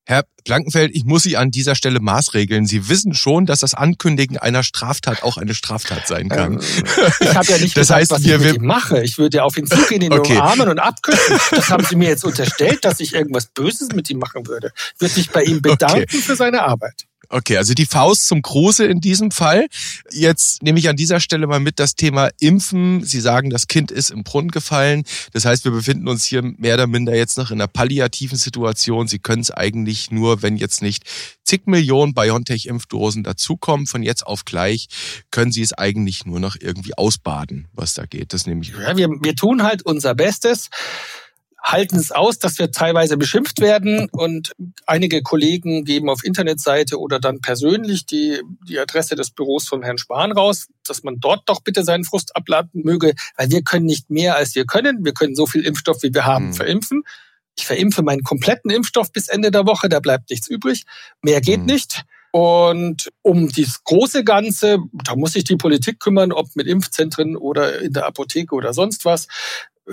Herr Blankenfeld, ich muss Sie an dieser Stelle maßregeln. Sie wissen schon, dass das Ankündigen einer Straftat auch eine Straftat sein kann. Ähm, ich habe ja nicht das gesagt, heißt, was ich mit ihm mache. Ich würde ja auf ihn zugehen, ihn okay. umarmen und abküssen. Das haben Sie mir jetzt unterstellt, dass ich irgendwas Böses mit ihm machen würde. Ich würde mich bei ihm bedanken okay. für seine Arbeit. Okay, also die Faust zum Große in diesem Fall. Jetzt nehme ich an dieser Stelle mal mit das Thema Impfen. Sie sagen, das Kind ist im Brunnen gefallen. Das heißt, wir befinden uns hier mehr oder minder jetzt noch in einer palliativen Situation. Sie können es eigentlich nur, wenn jetzt nicht zig Millionen BioNTech-Impfdosen dazukommen, von jetzt auf gleich, können Sie es eigentlich nur noch irgendwie ausbaden, was da geht. Das nehme ich. Ja, wir, wir tun halt unser Bestes halten es aus, dass wir teilweise beschimpft werden und einige Kollegen geben auf Internetseite oder dann persönlich die, die Adresse des Büros von Herrn Spahn raus, dass man dort doch bitte seinen Frust abladen möge, weil wir können nicht mehr als wir können. Wir können so viel Impfstoff, wie wir haben, mhm. verimpfen. Ich verimpfe meinen kompletten Impfstoff bis Ende der Woche, da bleibt nichts übrig. Mehr geht mhm. nicht. Und um das große Ganze, da muss sich die Politik kümmern, ob mit Impfzentren oder in der Apotheke oder sonst was.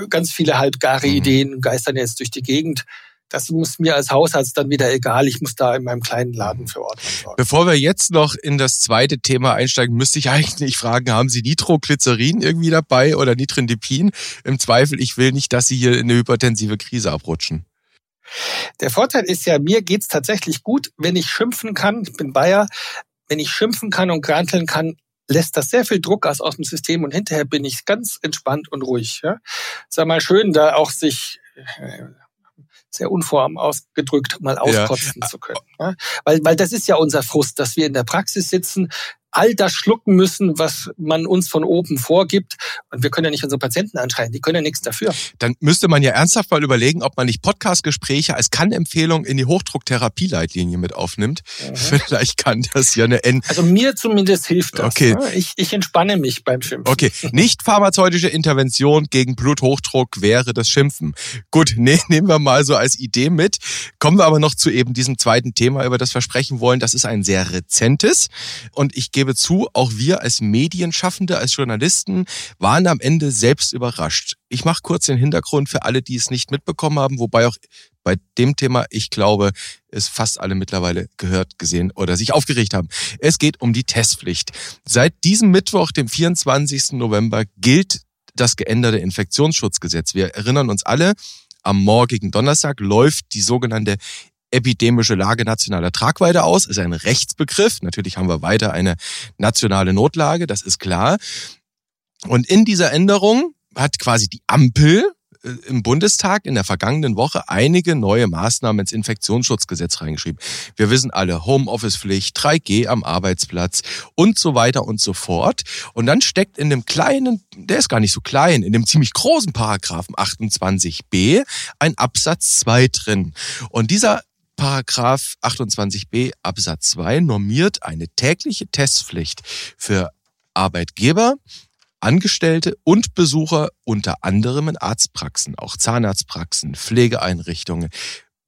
Ganz viele halbgare mhm. Ideen geistern jetzt durch die Gegend. Das muss mir als Hausarzt dann wieder egal. Ich muss da in meinem kleinen Laden für Ordnung sorgen. Bevor wir jetzt noch in das zweite Thema einsteigen, müsste ich eigentlich fragen, haben Sie Nitroglycerin irgendwie dabei oder Nitrindipin? Im Zweifel, ich will nicht, dass Sie hier in eine hypertensive Krise abrutschen. Der Vorteil ist ja, mir geht's tatsächlich gut, wenn ich schimpfen kann. Ich bin Bayer. Wenn ich schimpfen kann und granteln kann, lässt das sehr viel Druck aus, aus dem System und hinterher bin ich ganz entspannt und ruhig. Ja? Sag mal schön, da auch sich äh, sehr unform ausgedrückt mal auskotzen ja. zu können. Ja? Weil, weil das ist ja unser Frust, dass wir in der Praxis sitzen, all das schlucken müssen, was man uns von oben vorgibt. Und wir können ja nicht unsere Patienten anschreien, die können ja nichts dafür. Dann müsste man ja ernsthaft mal überlegen, ob man nicht Podcast-Gespräche als Kann-Empfehlung in die Hochdrucktherapieleitlinie mit aufnimmt. Mhm. Vielleicht kann das ja eine N. Also mir zumindest hilft das. Okay. Ne? Ich, ich entspanne mich beim Schimpfen. Okay, nicht pharmazeutische Intervention gegen Bluthochdruck wäre das Schimpfen. Gut, ne, nehmen wir mal so als Idee mit. Kommen wir aber noch zu eben diesem zweiten Thema, über das wir sprechen wollen. Das ist ein sehr rezentes und ich gebe zu, auch wir als Medienschaffende, als Journalisten waren am Ende selbst überrascht. Ich mache kurz den Hintergrund für alle, die es nicht mitbekommen haben, wobei auch bei dem Thema, ich glaube, es fast alle mittlerweile gehört, gesehen oder sich aufgeregt haben. Es geht um die Testpflicht. Seit diesem Mittwoch, dem 24. November, gilt das geänderte Infektionsschutzgesetz. Wir erinnern uns alle, am morgigen Donnerstag läuft die sogenannte epidemische Lage nationaler Tragweite aus, ist ein Rechtsbegriff. Natürlich haben wir weiter eine nationale Notlage, das ist klar. Und in dieser Änderung hat quasi die Ampel äh, im Bundestag in der vergangenen Woche einige neue Maßnahmen ins Infektionsschutzgesetz reingeschrieben. Wir wissen alle Homeoffice-Pflicht, 3G am Arbeitsplatz und so weiter und so fort. Und dann steckt in dem kleinen, der ist gar nicht so klein, in dem ziemlich großen Paragraphen 28b ein Absatz 2 drin. Und dieser Paragraph 28b Absatz 2 normiert eine tägliche Testpflicht für Arbeitgeber, Angestellte und Besucher unter anderem in Arztpraxen, auch Zahnarztpraxen, Pflegeeinrichtungen.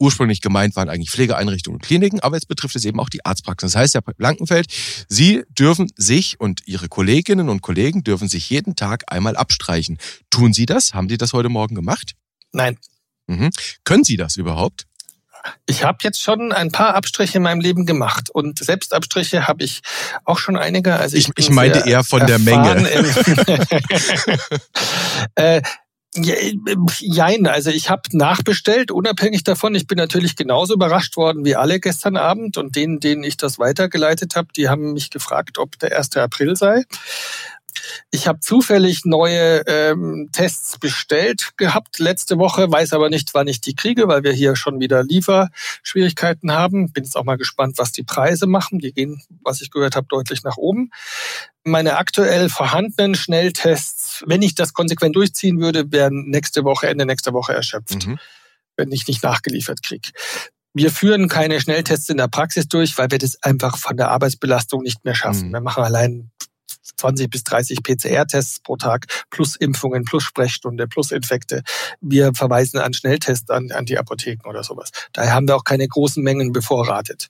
Ursprünglich gemeint waren eigentlich Pflegeeinrichtungen und Kliniken, aber jetzt betrifft es eben auch die Arztpraxen. Das heißt, Herr Blankenfeld, Sie dürfen sich und Ihre Kolleginnen und Kollegen dürfen sich jeden Tag einmal abstreichen. Tun Sie das? Haben Sie das heute Morgen gemacht? Nein. Mhm. Können Sie das überhaupt? Ich habe jetzt schon ein paar Abstriche in meinem Leben gemacht und Selbstabstriche habe ich auch schon einige. Also ich, ich, ich meinte eher von der Menge. äh, Jein, also ich habe nachbestellt, unabhängig davon. Ich bin natürlich genauso überrascht worden wie alle gestern Abend und denen, denen ich das weitergeleitet habe, die haben mich gefragt, ob der 1. April sei. Ich habe zufällig neue ähm, Tests bestellt gehabt letzte Woche, weiß aber nicht, wann ich die kriege, weil wir hier schon wieder Lieferschwierigkeiten haben. Bin jetzt auch mal gespannt, was die Preise machen. Die gehen, was ich gehört habe, deutlich nach oben. Meine aktuell vorhandenen Schnelltests, wenn ich das konsequent durchziehen würde, werden nächste Woche, Ende nächster Woche erschöpft, mhm. wenn ich nicht nachgeliefert kriege. Wir führen keine Schnelltests in der Praxis durch, weil wir das einfach von der Arbeitsbelastung nicht mehr schaffen. Mhm. Wir machen allein 20 bis 30 PCR-Tests pro Tag plus Impfungen, plus Sprechstunde, plus Infekte. Wir verweisen an Schnelltests an, an die Apotheken oder sowas. Daher haben wir auch keine großen Mengen bevorratet.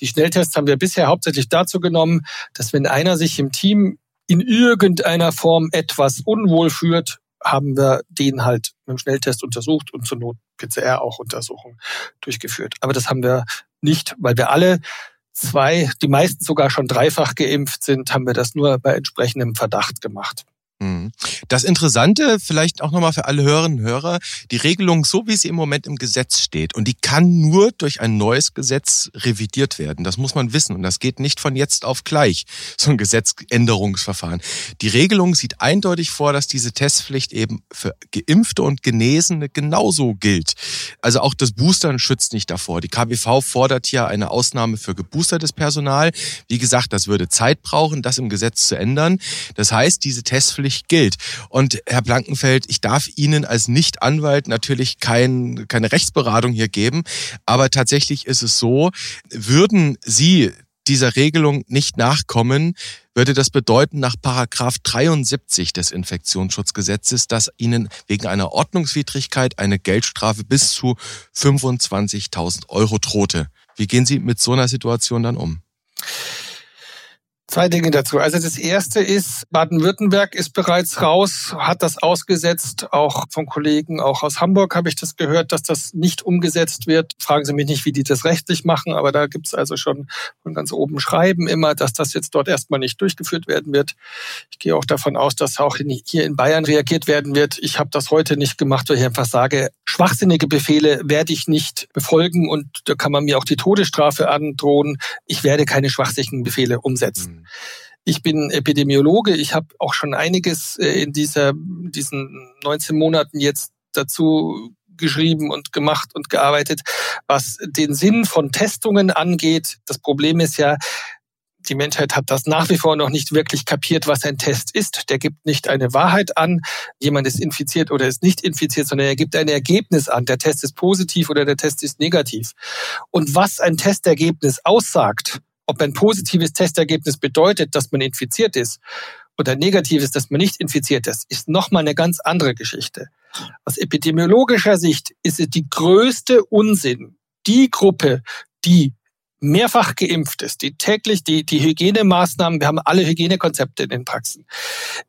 Die Schnelltests haben wir bisher hauptsächlich dazu genommen, dass wenn einer sich im Team in irgendeiner Form etwas unwohl führt, haben wir den halt mit dem Schnelltest untersucht und zur Not PCR auch Untersuchungen durchgeführt. Aber das haben wir nicht, weil wir alle zwei, die meisten sogar schon dreifach geimpft sind, haben wir das nur bei entsprechendem Verdacht gemacht. Mhm. Das Interessante, vielleicht auch nochmal für alle Hörerinnen und Hörer, die Regelung, so wie sie im Moment im Gesetz steht, und die kann nur durch ein neues Gesetz revidiert werden. Das muss man wissen. Und das geht nicht von jetzt auf gleich, so ein Gesetzänderungsverfahren. Die Regelung sieht eindeutig vor, dass diese Testpflicht eben für Geimpfte und Genesene genauso gilt. Also auch das Boostern schützt nicht davor. Die KBV fordert hier eine Ausnahme für geboostertes Personal. Wie gesagt, das würde Zeit brauchen, das im Gesetz zu ändern. Das heißt, diese Testpflicht natürlich gilt. Und Herr Blankenfeld, ich darf Ihnen als Nicht-Anwalt natürlich kein, keine Rechtsberatung hier geben, aber tatsächlich ist es so, würden Sie dieser Regelung nicht nachkommen, würde das bedeuten, nach Paragraph 73 des Infektionsschutzgesetzes, dass Ihnen wegen einer Ordnungswidrigkeit eine Geldstrafe bis zu 25.000 Euro drohte. Wie gehen Sie mit so einer Situation dann um? Zwei Dinge dazu. Also das erste ist, Baden-Württemberg ist bereits raus, hat das ausgesetzt, auch von Kollegen, auch aus Hamburg habe ich das gehört, dass das nicht umgesetzt wird. Fragen Sie mich nicht, wie die das rechtlich machen, aber da gibt es also schon von ganz oben Schreiben immer, dass das jetzt dort erstmal nicht durchgeführt werden wird. Ich gehe auch davon aus, dass auch hier in Bayern reagiert werden wird. Ich habe das heute nicht gemacht, weil ich einfach sage, schwachsinnige Befehle werde ich nicht befolgen und da kann man mir auch die Todesstrafe androhen. Ich werde keine schwachsinnigen Befehle umsetzen. Ich bin Epidemiologe. Ich habe auch schon einiges äh, in dieser, diesen 19 Monaten jetzt dazu geschrieben und gemacht und gearbeitet, was den Sinn von Testungen angeht. Das Problem ist ja, die Menschheit hat das nach wie vor noch nicht wirklich kapiert, was ein Test ist. Der gibt nicht eine Wahrheit an, jemand ist infiziert oder ist nicht infiziert, sondern er gibt ein Ergebnis an. Der Test ist positiv oder der Test ist negativ. Und was ein Testergebnis aussagt, ob ein positives Testergebnis bedeutet, dass man infiziert ist oder negatives, dass man nicht infiziert ist, ist nochmal eine ganz andere Geschichte. Aus epidemiologischer Sicht ist es die größte Unsinn, die Gruppe, die mehrfach geimpft ist, die täglich die, die Hygienemaßnahmen, wir haben alle Hygienekonzepte in den Praxen.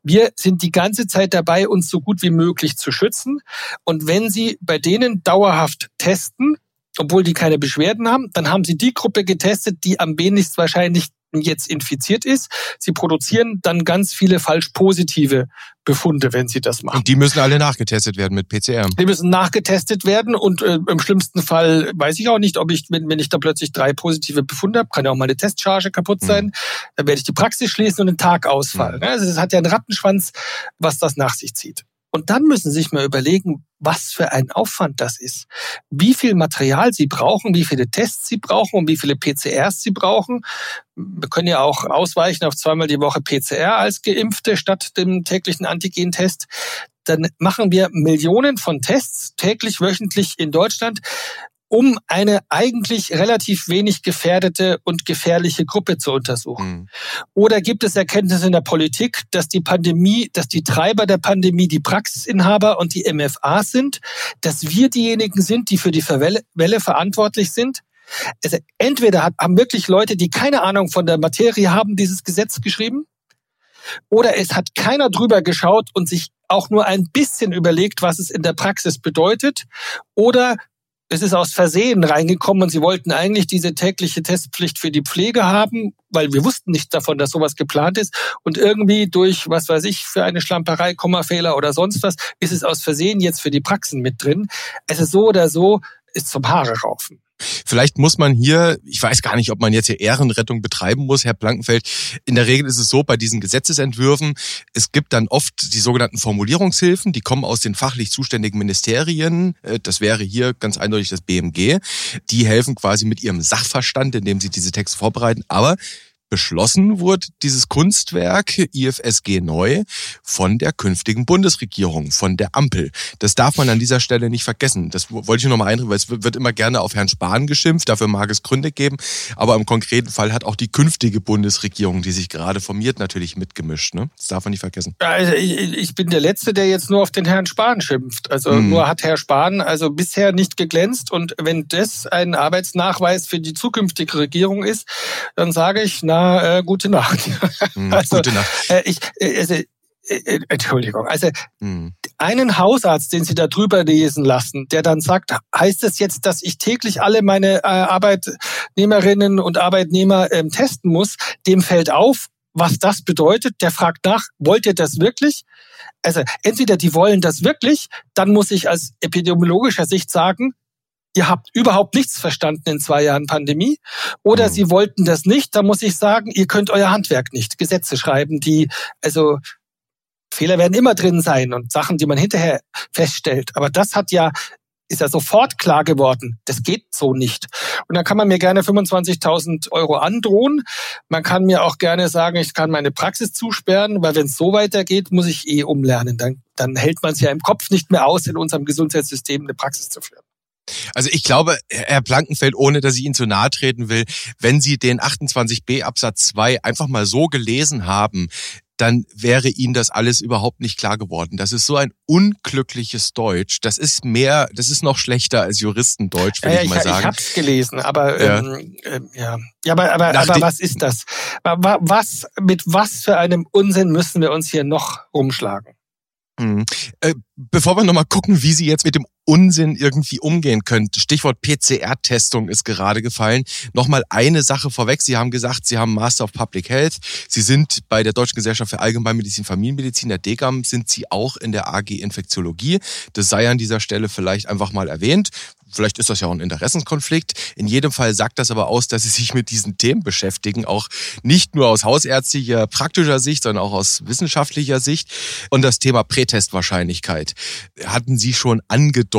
Wir sind die ganze Zeit dabei, uns so gut wie möglich zu schützen. Und wenn Sie bei denen dauerhaft testen, obwohl die keine Beschwerden haben. Dann haben sie die Gruppe getestet, die am wenigsten wahrscheinlich jetzt infiziert ist. Sie produzieren dann ganz viele falsch positive Befunde, wenn sie das machen. Und die müssen alle nachgetestet werden mit PCR. Die müssen nachgetestet werden und äh, im schlimmsten Fall weiß ich auch nicht, ob ich, wenn, wenn ich da plötzlich drei positive Befunde habe, kann ja auch meine Testcharge kaputt sein, mhm. dann werde ich die Praxis schließen und einen Tag ausfallen. Mhm. Also es hat ja einen Rattenschwanz, was das nach sich zieht. Und dann müssen Sie sich mal überlegen, was für ein Aufwand das ist. Wie viel Material Sie brauchen, wie viele Tests Sie brauchen und wie viele PCRs Sie brauchen. Wir können ja auch ausweichen auf zweimal die Woche PCR als Geimpfte statt dem täglichen Antigentest. Dann machen wir Millionen von Tests täglich, wöchentlich in Deutschland um eine eigentlich relativ wenig gefährdete und gefährliche Gruppe zu untersuchen? Mhm. Oder gibt es Erkenntnisse in der Politik, dass die Pandemie, dass die Treiber der Pandemie die Praxisinhaber und die MFA sind, dass wir diejenigen sind, die für die Welle verantwortlich sind? Also entweder haben wirklich Leute, die keine Ahnung von der Materie haben, dieses Gesetz geschrieben, oder es hat keiner drüber geschaut und sich auch nur ein bisschen überlegt, was es in der Praxis bedeutet, oder es ist aus Versehen reingekommen und sie wollten eigentlich diese tägliche Testpflicht für die Pflege haben, weil wir wussten nicht davon, dass sowas geplant ist. Und irgendwie durch, was weiß ich, für eine Schlamperei, Kommafehler oder sonst was, ist es aus Versehen jetzt für die Praxen mit drin. Es ist so oder so, ist zum Haare raufen. Vielleicht muss man hier, ich weiß gar nicht, ob man jetzt hier Ehrenrettung betreiben muss, Herr Blankenfeld. In der Regel ist es so, bei diesen Gesetzesentwürfen, es gibt dann oft die sogenannten Formulierungshilfen, die kommen aus den fachlich zuständigen Ministerien. Äh, das wäre hier ganz eindeutig das BMG. Die helfen quasi mit ihrem Sachverstand, indem sie diese Texte vorbereiten. Aber Beschlossen wurde dieses Kunstwerk IFSG neu von der künftigen Bundesregierung, von der Ampel. Das darf man an dieser Stelle nicht vergessen. Das wollte ich nochmal einbringen, weil es wird immer gerne auf Herrn Spahn geschimpft, dafür mag es Gründe geben. Aber im konkreten Fall hat auch die künftige Bundesregierung, die sich gerade formiert, natürlich mitgemischt. Ne? Das darf man nicht vergessen. Also ich bin der Letzte, der jetzt nur auf den Herrn Spahn schimpft. Also hm. nur hat Herr Spahn also bisher nicht geglänzt. Und wenn das ein Arbeitsnachweis für die zukünftige Regierung ist, dann sage ich, na, äh, gute Nacht. Mhm, also, gute Nacht. Äh, ich, äh, also, äh, Entschuldigung, also mhm. einen Hausarzt, den Sie da drüber lesen lassen, der dann sagt, heißt es das jetzt, dass ich täglich alle meine äh, Arbeitnehmerinnen und Arbeitnehmer ähm, testen muss, dem fällt auf, was das bedeutet, der fragt nach, wollt ihr das wirklich? Also entweder die wollen das wirklich, dann muss ich als epidemiologischer Sicht sagen, ihr habt überhaupt nichts verstanden in zwei Jahren Pandemie oder mhm. sie wollten das nicht, da muss ich sagen, ihr könnt euer Handwerk nicht. Gesetze schreiben, die, also Fehler werden immer drin sein und Sachen, die man hinterher feststellt. Aber das hat ja ist ja sofort klar geworden, das geht so nicht. Und dann kann man mir gerne 25.000 Euro androhen. Man kann mir auch gerne sagen, ich kann meine Praxis zusperren, weil wenn es so weitergeht, muss ich eh umlernen. Dann, dann hält man es ja im Kopf nicht mehr aus, in unserem Gesundheitssystem eine Praxis zu führen. Also ich glaube, Herr Blankenfeld, ohne dass ich Ihnen zu nahe treten will, wenn Sie den 28b Absatz 2 einfach mal so gelesen haben, dann wäre Ihnen das alles überhaupt nicht klar geworden. Das ist so ein unglückliches Deutsch. Das ist mehr, das ist noch schlechter als Juristendeutsch, würde ja, ich mal sagen. Ich habe es gelesen, aber ja, ähm, äh, ja. ja, aber, aber, aber was ist das? Was mit was für einem Unsinn müssen wir uns hier noch rumschlagen? Mhm. Äh, bevor wir nochmal gucken, wie Sie jetzt mit dem Unsinn irgendwie umgehen können. Stichwort PCR-Testung ist gerade gefallen. Nochmal eine Sache vorweg. Sie haben gesagt, Sie haben Master of Public Health. Sie sind bei der Deutschen Gesellschaft für Allgemeinmedizin, Familienmedizin, der DGAM, sind Sie auch in der AG Infektiologie. Das sei an dieser Stelle vielleicht einfach mal erwähnt. Vielleicht ist das ja auch ein Interessenskonflikt. In jedem Fall sagt das aber aus, dass sie sich mit diesen Themen beschäftigen, auch nicht nur aus hausärztlicher, praktischer Sicht, sondern auch aus wissenschaftlicher Sicht. Und das Thema Prätestwahrscheinlichkeit hatten Sie schon angedeutet.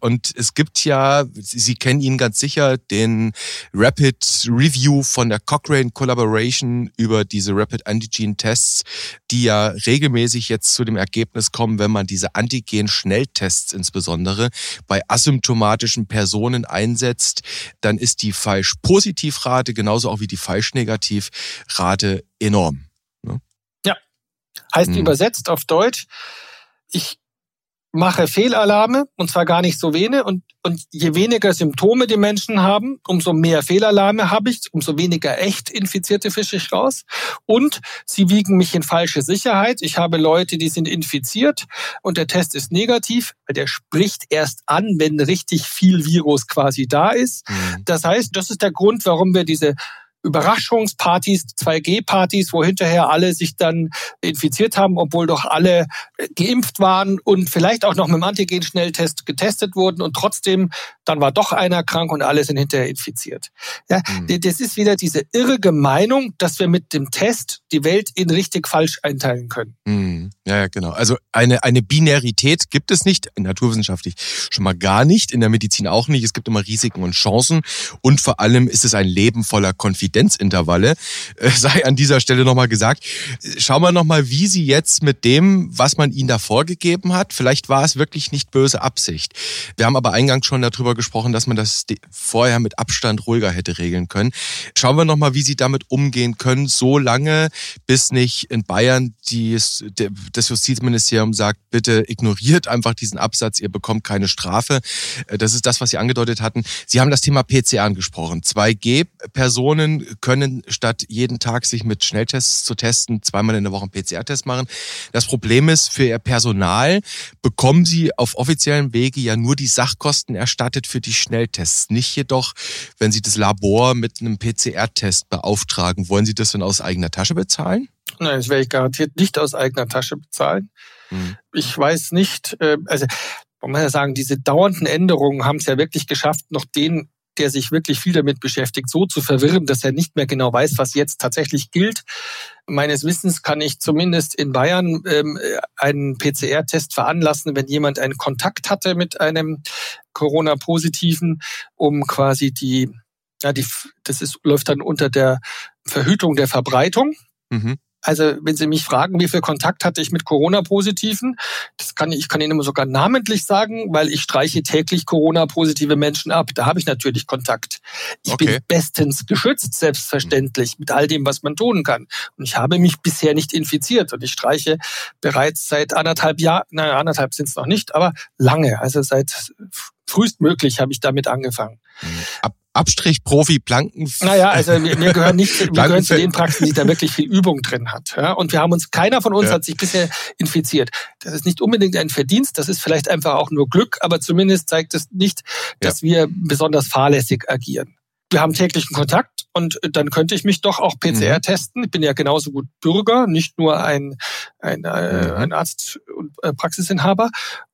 Und es gibt ja, Sie kennen ihn ganz sicher, den Rapid Review von der Cochrane Collaboration über diese Rapid Antigen Tests, die ja regelmäßig jetzt zu dem Ergebnis kommen, wenn man diese Antigen-Schnelltests insbesondere bei asymptomatischen symptomatischen Personen einsetzt, dann ist die Falsch-Positiv-Rate genauso auch wie die Falsch-Negativ-Rate enorm. Ne? Ja, heißt hm. übersetzt auf Deutsch, ich mache Fehlalarme und zwar gar nicht so wenige und, und je weniger Symptome die Menschen haben, umso mehr Fehlalarme habe ich, umso weniger echt infizierte fische ich raus und sie wiegen mich in falsche Sicherheit. Ich habe Leute, die sind infiziert und der Test ist negativ, weil der spricht erst an, wenn richtig viel Virus quasi da ist. Mhm. Das heißt, das ist der Grund, warum wir diese Überraschungspartys, 2G-Partys, wo hinterher alle sich dann infiziert haben, obwohl doch alle geimpft waren und vielleicht auch noch mit dem Antigen-Schnelltest getestet wurden und trotzdem dann war doch einer krank und alle sind hinterher infiziert. Ja, mhm. Das ist wieder diese irre Meinung, dass wir mit dem Test die Welt in richtig falsch einteilen können. Mhm. Ja, genau. Also eine, eine Binarität gibt es nicht, naturwissenschaftlich schon mal gar nicht, in der Medizin auch nicht. Es gibt immer Risiken und Chancen und vor allem ist es ein Leben voller Konfidenzintervalle. Äh, sei an dieser Stelle nochmal gesagt. Schauen wir nochmal, wie Sie jetzt mit dem, was man Ihnen da vorgegeben hat, vielleicht war es wirklich nicht böse Absicht. Wir haben aber eingangs schon darüber gesprochen, dass man das vorher mit Abstand ruhiger hätte regeln können. Schauen wir nochmal, wie Sie damit umgehen können, so lange, bis nicht in Bayern die, das Justizministerium sagt, bitte ignoriert einfach diesen Absatz, ihr bekommt keine Strafe. Äh, das ist das, was Sie angedeutet hatten. Sie haben das Thema PCR angesprochen. 2G-Personen können statt jeden Tag sich mit Schnelltests zu testen, zweimal in der Woche einen PCR-Test machen. Das Problem ist, für Ihr Personal bekommen Sie auf offiziellen Wege ja nur die Sachkosten erstattet für die Schnelltests. Nicht jedoch, wenn Sie das Labor mit einem PCR-Test beauftragen. Wollen Sie das dann aus eigener Tasche bezahlen? Nein, das werde ich garantiert nicht aus eigener Tasche bezahlen. Mhm. Ich weiß nicht, äh, also man muss ja sagen, diese dauernden Änderungen haben es ja wirklich geschafft, noch den, der sich wirklich viel damit beschäftigt, so zu verwirren, dass er nicht mehr genau weiß, was jetzt tatsächlich gilt. Meines Wissens kann ich zumindest in Bayern ähm, einen PCR-Test veranlassen, wenn jemand einen Kontakt hatte mit einem Corona-Positiven, um quasi die, ja, die, das ist, läuft dann unter der Verhütung der Verbreitung. Mhm. Also wenn Sie mich fragen, wie viel Kontakt hatte ich mit Corona-Positiven, das kann ich, ich kann Ihnen immer sogar namentlich sagen, weil ich streiche täglich Corona-positive Menschen ab. Da habe ich natürlich Kontakt. Ich okay. bin bestens geschützt, selbstverständlich, mit all dem, was man tun kann. Und ich habe mich bisher nicht infiziert und ich streiche bereits seit anderthalb Jahren, naja, anderthalb sind es noch nicht, aber lange, also seit frühestmöglich habe ich damit angefangen. Ab Abstrich Profi Planken. Naja, also wir, wir gehören nicht, wir gehören zu den Praxen, die da wirklich viel Übung drin hat. Ja? Und wir haben uns, keiner von uns ja. hat sich bisher infiziert. Das ist nicht unbedingt ein Verdienst, das ist vielleicht einfach auch nur Glück, aber zumindest zeigt es nicht, dass ja. wir besonders fahrlässig agieren. Wir haben täglichen Kontakt und dann könnte ich mich doch auch PCR mhm. testen. Ich bin ja genauso gut Bürger, nicht nur ein, ein, äh, mhm. ein Arzt und äh, Praxisinhaber.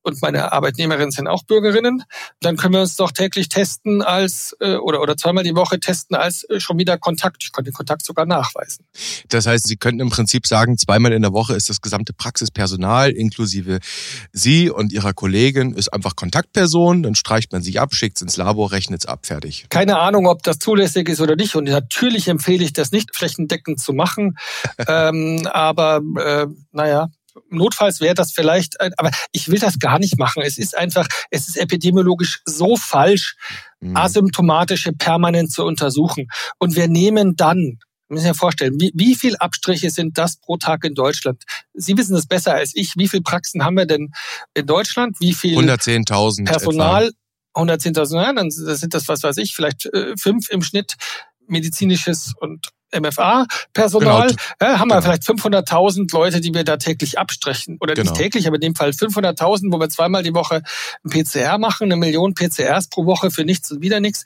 Und meine Arbeitnehmerinnen sind auch Bürgerinnen, dann können wir uns doch täglich testen als äh, oder oder zweimal die Woche testen als äh, schon wieder Kontakt. Ich konnte den Kontakt sogar nachweisen. Das heißt, Sie könnten im Prinzip sagen, zweimal in der Woche ist das gesamte Praxispersonal inklusive Sie und Ihrer Kollegin ist einfach Kontaktperson, dann streicht man sich ab, schickt es ins Labor, rechnet es ab, fertig. Keine Ahnung, ob das zulässig ist oder nicht und natürlich empfehle ich das nicht flächendeckend zu machen, ähm, aber äh, naja, notfalls wäre das vielleicht, ein, aber ich will das gar nicht machen. Es ist einfach, es ist epidemiologisch so falsch, mhm. asymptomatische permanent zu untersuchen. Und wir nehmen dann, müssen ja vorstellen, wie, wie viel Abstriche sind das pro Tag in Deutschland? Sie wissen das besser als ich. Wie viele Praxen haben wir denn in Deutschland? Wie viel 110.000 Personal? 110.000, ja, dann sind das, was weiß ich, vielleicht äh, fünf im Schnitt medizinisches und MFA-Personal, genau. ja, haben wir genau. vielleicht 500.000 Leute, die wir da täglich abstrechen. Oder genau. nicht täglich, aber in dem Fall 500.000, wo wir zweimal die Woche ein PCR machen, eine Million PCRs pro Woche für nichts und wieder nichts.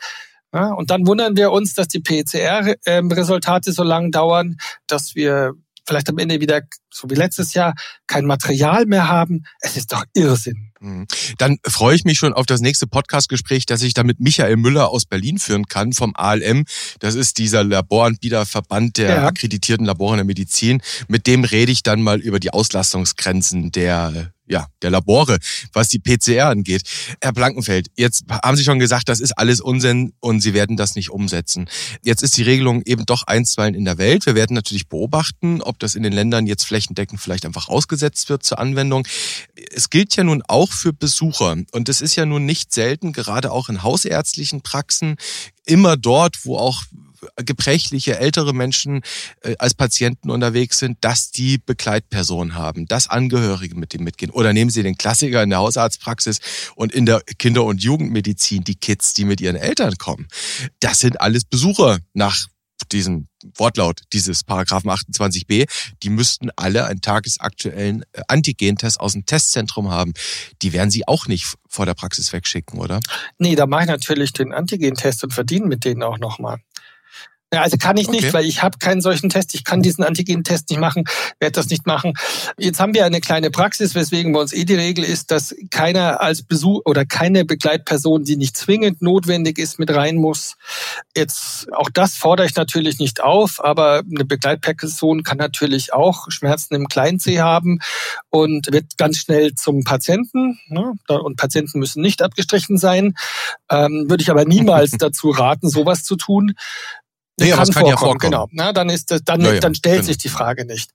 Ja, und dann wundern wir uns, dass die PCR-Resultate so lang dauern, dass wir vielleicht am Ende wieder, so wie letztes Jahr, kein Material mehr haben. Es ist doch Irrsinn. Mhm. Dann freue ich mich schon auf das nächste Podcastgespräch, das ich dann mit Michael Müller aus Berlin führen kann vom ALM. Das ist dieser Laboranbieterverband der ja. akkreditierten Labore in der Medizin. Mit dem rede ich dann mal über die Auslastungsgrenzen der ja, der Labore, was die PCR angeht. Herr Blankenfeld, jetzt haben Sie schon gesagt, das ist alles Unsinn und Sie werden das nicht umsetzen. Jetzt ist die Regelung eben doch einstweilen in der Welt. Wir werden natürlich beobachten, ob das in den Ländern jetzt flächendeckend vielleicht einfach ausgesetzt wird zur Anwendung. Es gilt ja nun auch für Besucher und es ist ja nun nicht selten, gerade auch in hausärztlichen Praxen, immer dort, wo auch gebrechliche ältere Menschen äh, als Patienten unterwegs sind, dass die Begleitpersonen haben, dass Angehörige mit dem mitgehen. Oder nehmen Sie den Klassiker in der Hausarztpraxis und in der Kinder- und Jugendmedizin, die Kids, die mit ihren Eltern kommen. Das sind alles Besucher nach diesem Wortlaut dieses Paragraphen 28b, die müssten alle einen tagesaktuellen äh, Antigentest aus dem Testzentrum haben. Die werden sie auch nicht vor der Praxis wegschicken, oder? Nee, da mache ich natürlich den Antigentest und verdiene mit denen auch nochmal. Ja, also kann ich nicht, okay. weil ich habe keinen solchen Test. Ich kann diesen Antigen-Test nicht machen, werde das nicht machen. Jetzt haben wir eine kleine Praxis, weswegen bei uns eh die Regel ist, dass keiner als Besuch oder keine Begleitperson, die nicht zwingend notwendig ist, mit rein muss. Jetzt auch das fordere ich natürlich nicht auf, aber eine Begleitperson kann natürlich auch Schmerzen im Kleinzeh haben und wird ganz schnell zum Patienten. Ne? Und Patienten müssen nicht abgestrichen sein. Ähm, würde ich aber niemals dazu raten, sowas zu tun. Nee, kann, kann vorkommen, ja vorkommen. Genau. Na, dann ist das, dann, ja, ja, dann stellt genau. sich die Frage nicht.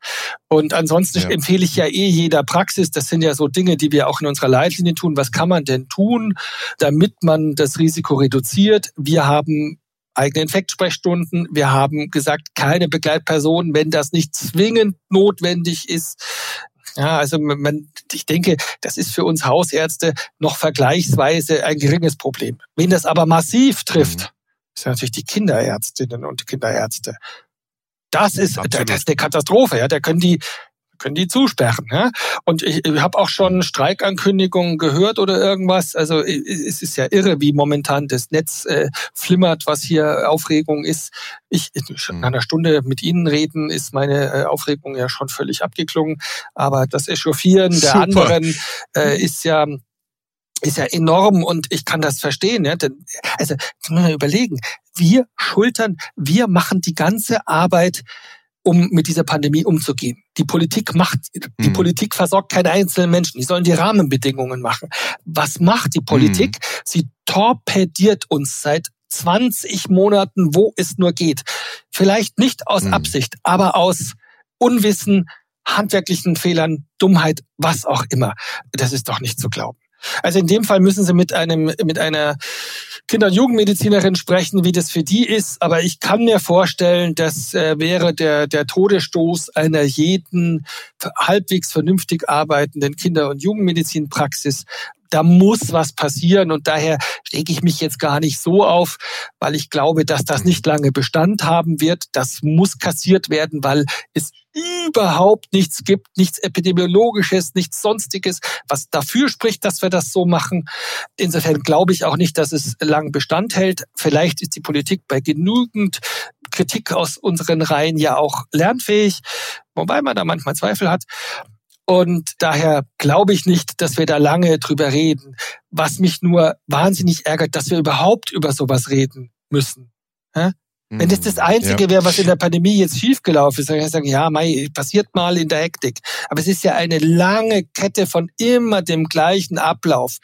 Und ansonsten ja. empfehle ich ja eh jeder Praxis. Das sind ja so Dinge, die wir auch in unserer Leitlinie tun. Was kann man denn tun, damit man das Risiko reduziert? Wir haben eigene Infektsprechstunden. Wir haben gesagt, keine Begleitpersonen, wenn das nicht zwingend notwendig ist. Ja, also man, ich denke, das ist für uns Hausärzte noch vergleichsweise ein geringes Problem. Wenn das aber massiv trifft, mhm sind natürlich die Kinderärztinnen und Kinderärzte. Das ist, Absolut. das ist eine Katastrophe. Ja, da können die können die zusperren. Ja? Und ich, ich habe auch schon Streikankündigungen gehört oder irgendwas. Also es ist ja irre, wie momentan das Netz äh, flimmert, was hier Aufregung ist. Ich in einer Stunde mit Ihnen reden, ist meine äh, Aufregung ja schon völlig abgeklungen. Aber das Echauffieren der Super. anderen äh, ist ja ist ja enorm und ich kann das verstehen. Ja? Denn, also, muss man überlegen, wir schultern, wir machen die ganze Arbeit, um mit dieser Pandemie umzugehen. Die Politik macht, die mhm. Politik versorgt keine einzelnen Menschen. Die sollen die Rahmenbedingungen machen. Was macht die Politik? Mhm. Sie torpediert uns seit 20 Monaten, wo es nur geht. Vielleicht nicht aus mhm. Absicht, aber aus Unwissen, handwerklichen Fehlern, Dummheit, was auch immer. Das ist doch nicht zu glauben. Also in dem Fall müssen Sie mit einem, mit einer Kinder- und Jugendmedizinerin sprechen, wie das für die ist. Aber ich kann mir vorstellen, das äh, wäre der, der Todesstoß einer jeden halbwegs vernünftig arbeitenden Kinder- und Jugendmedizinpraxis, da muss was passieren und daher rege ich mich jetzt gar nicht so auf, weil ich glaube, dass das nicht lange Bestand haben wird. Das muss kassiert werden, weil es überhaupt nichts gibt, nichts Epidemiologisches, nichts Sonstiges, was dafür spricht, dass wir das so machen. Insofern glaube ich auch nicht, dass es lang Bestand hält. Vielleicht ist die Politik bei genügend Kritik aus unseren Reihen ja auch lernfähig, wobei man da manchmal Zweifel hat. Und daher glaube ich nicht, dass wir da lange drüber reden. Was mich nur wahnsinnig ärgert, dass wir überhaupt über sowas reden müssen. Ja? Wenn das das hm, Einzige ja. wäre, was in der Pandemie jetzt schiefgelaufen ist, dann kann ich sagen, ja, mei, passiert mal in der Hektik. Aber es ist ja eine lange Kette von immer dem gleichen Ablauf.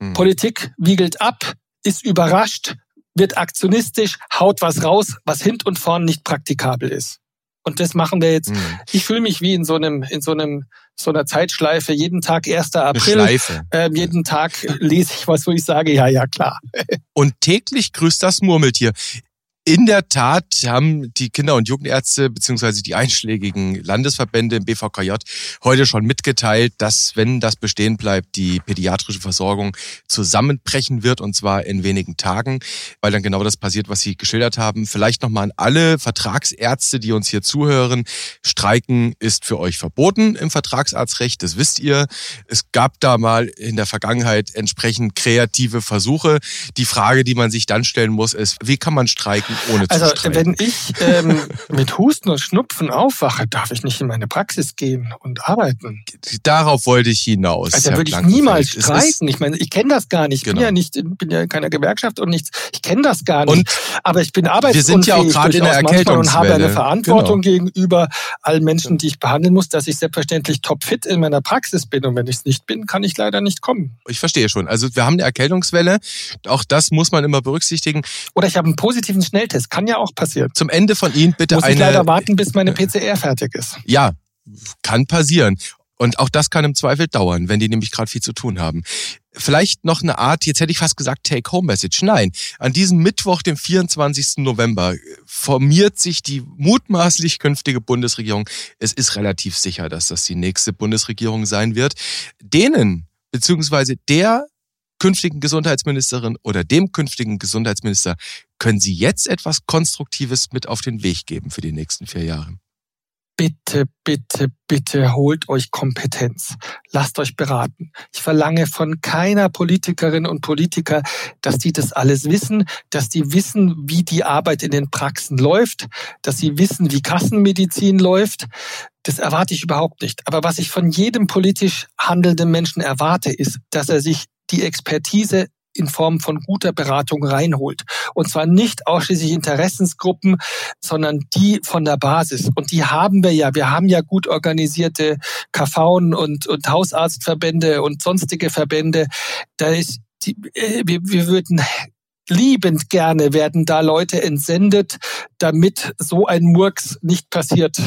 Hm. Politik wiegelt ab, ist überrascht, wird aktionistisch, haut was raus, was hint und vorn nicht praktikabel ist. Und das machen wir jetzt. Mhm. Ich fühle mich wie in so einem, in so einem, so einer Zeitschleife. Jeden Tag 1. April. Äh, jeden Tag lese ich was, wo ich sage, ja, ja, klar. Und täglich grüßt das Murmeltier. In der Tat haben die Kinder- und Jugendärzte beziehungsweise die einschlägigen Landesverbände im BVKJ heute schon mitgeteilt, dass, wenn das bestehen bleibt, die pädiatrische Versorgung zusammenbrechen wird und zwar in wenigen Tagen, weil dann genau das passiert, was Sie geschildert haben. Vielleicht nochmal an alle Vertragsärzte, die uns hier zuhören. Streiken ist für euch verboten im Vertragsarztrecht, das wisst ihr. Es gab da mal in der Vergangenheit entsprechend kreative Versuche. Die Frage, die man sich dann stellen muss, ist, wie kann man streiken? Ohne also, zu Also wenn ich ähm, mit Husten und Schnupfen aufwache, darf ich nicht in meine Praxis gehen und arbeiten. Darauf wollte ich hinaus. Also da würde ich niemals streiken. Ich meine, ich kenne das gar nicht. Ich genau. bin ja nicht, bin ja in keiner Gewerkschaft und nichts. Ich kenne das gar nicht. Und aber ich bin arbeitsunfähig. Wir sind ja auch gerade in der Erkältungswelle. Und habe eine Verantwortung genau. gegenüber allen Menschen, die ich behandeln muss, dass ich selbstverständlich topfit in meiner Praxis bin. Und wenn ich es nicht bin, kann ich leider nicht kommen. Ich verstehe schon. Also wir haben eine Erkältungswelle. Auch das muss man immer berücksichtigen. Oder ich habe einen positiven Schnell Schnelltest. Kann ja auch passieren. Zum Ende von Ihnen bitte Muss eine... Muss ich leider warten, bis meine PCR fertig ist. Ja, kann passieren. Und auch das kann im Zweifel dauern, wenn die nämlich gerade viel zu tun haben. Vielleicht noch eine Art, jetzt hätte ich fast gesagt Take-Home-Message. Nein, an diesem Mittwoch, dem 24. November, formiert sich die mutmaßlich künftige Bundesregierung. Es ist relativ sicher, dass das die nächste Bundesregierung sein wird. Denen, beziehungsweise der künftigen Gesundheitsministerin oder dem künftigen Gesundheitsminister können Sie jetzt etwas Konstruktives mit auf den Weg geben für die nächsten vier Jahre? Bitte, bitte, bitte holt euch Kompetenz. Lasst euch beraten. Ich verlange von keiner Politikerin und Politiker, dass die das alles wissen, dass die wissen, wie die Arbeit in den Praxen läuft, dass sie wissen, wie Kassenmedizin läuft. Das erwarte ich überhaupt nicht. Aber was ich von jedem politisch handelnden Menschen erwarte, ist, dass er sich die Expertise in Form von guter Beratung reinholt. Und zwar nicht ausschließlich Interessensgruppen, sondern die von der Basis. Und die haben wir ja. Wir haben ja gut organisierte KV und, und Hausarztverbände und sonstige Verbände. Da ist die, äh, wir, wir würden liebend gerne werden da Leute entsendet, damit so ein Murks nicht passiert.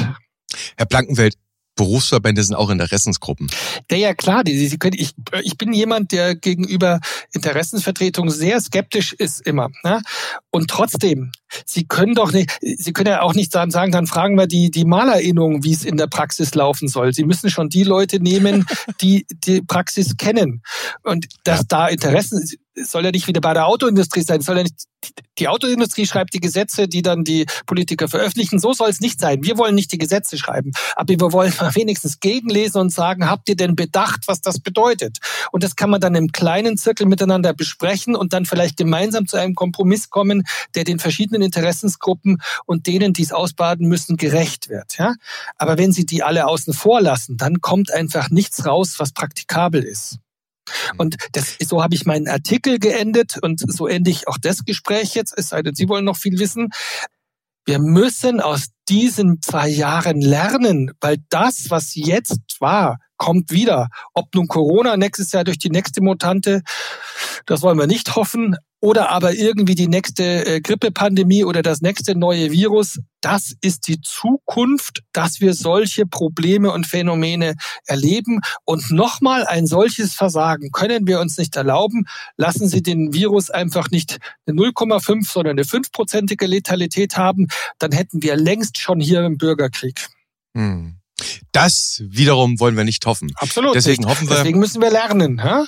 Herr Blankenfeld, Berufsverbände sind auch Interessensgruppen. Ja, ja klar. Die, die können, ich, ich bin jemand, der gegenüber Interessensvertretung sehr skeptisch ist immer. Ne? Und trotzdem, Sie können doch nicht, Sie können ja auch nicht sagen, dann fragen wir die, die Malerinnung, wie es in der Praxis laufen soll. Sie müssen schon die Leute nehmen, die die Praxis kennen. Und dass da Interessen, soll ja nicht wieder bei der Autoindustrie sein, soll ja nicht, die Autoindustrie schreibt die Gesetze, die dann die Politiker veröffentlichen. So soll es nicht sein. Wir wollen nicht die Gesetze schreiben, aber wir wollen mal wenigstens gegenlesen und sagen, habt ihr denn bedacht, was das bedeutet? Und das kann man dann im kleinen Zirkel miteinander besprechen und dann vielleicht gemeinsam zu einem Kompromiss kommen, der den verschiedenen Interessensgruppen und denen, die es ausbaden müssen, gerecht wird. Ja? Aber wenn Sie die alle außen vor lassen, dann kommt einfach nichts raus, was praktikabel ist. Mhm. Und das, so habe ich meinen Artikel geendet und so ende ich auch das Gespräch jetzt, es sei denn, Sie wollen noch viel wissen. Wir müssen aus diesen zwei Jahren lernen, weil das, was jetzt war, kommt wieder. Ob nun Corona nächstes Jahr durch die nächste Mutante, das wollen wir nicht hoffen, oder aber irgendwie die nächste äh, Grippepandemie oder das nächste neue Virus. Das ist die Zukunft, dass wir solche Probleme und Phänomene erleben. Und nochmal ein solches Versagen können wir uns nicht erlauben. Lassen Sie den Virus einfach nicht eine 0,5, sondern eine 5-prozentige Letalität haben. Dann hätten wir längst schon hier im Bürgerkrieg. Hm. Das wiederum wollen wir nicht hoffen. Absolut. Deswegen nicht. hoffen wir. Deswegen müssen wir lernen. Ha?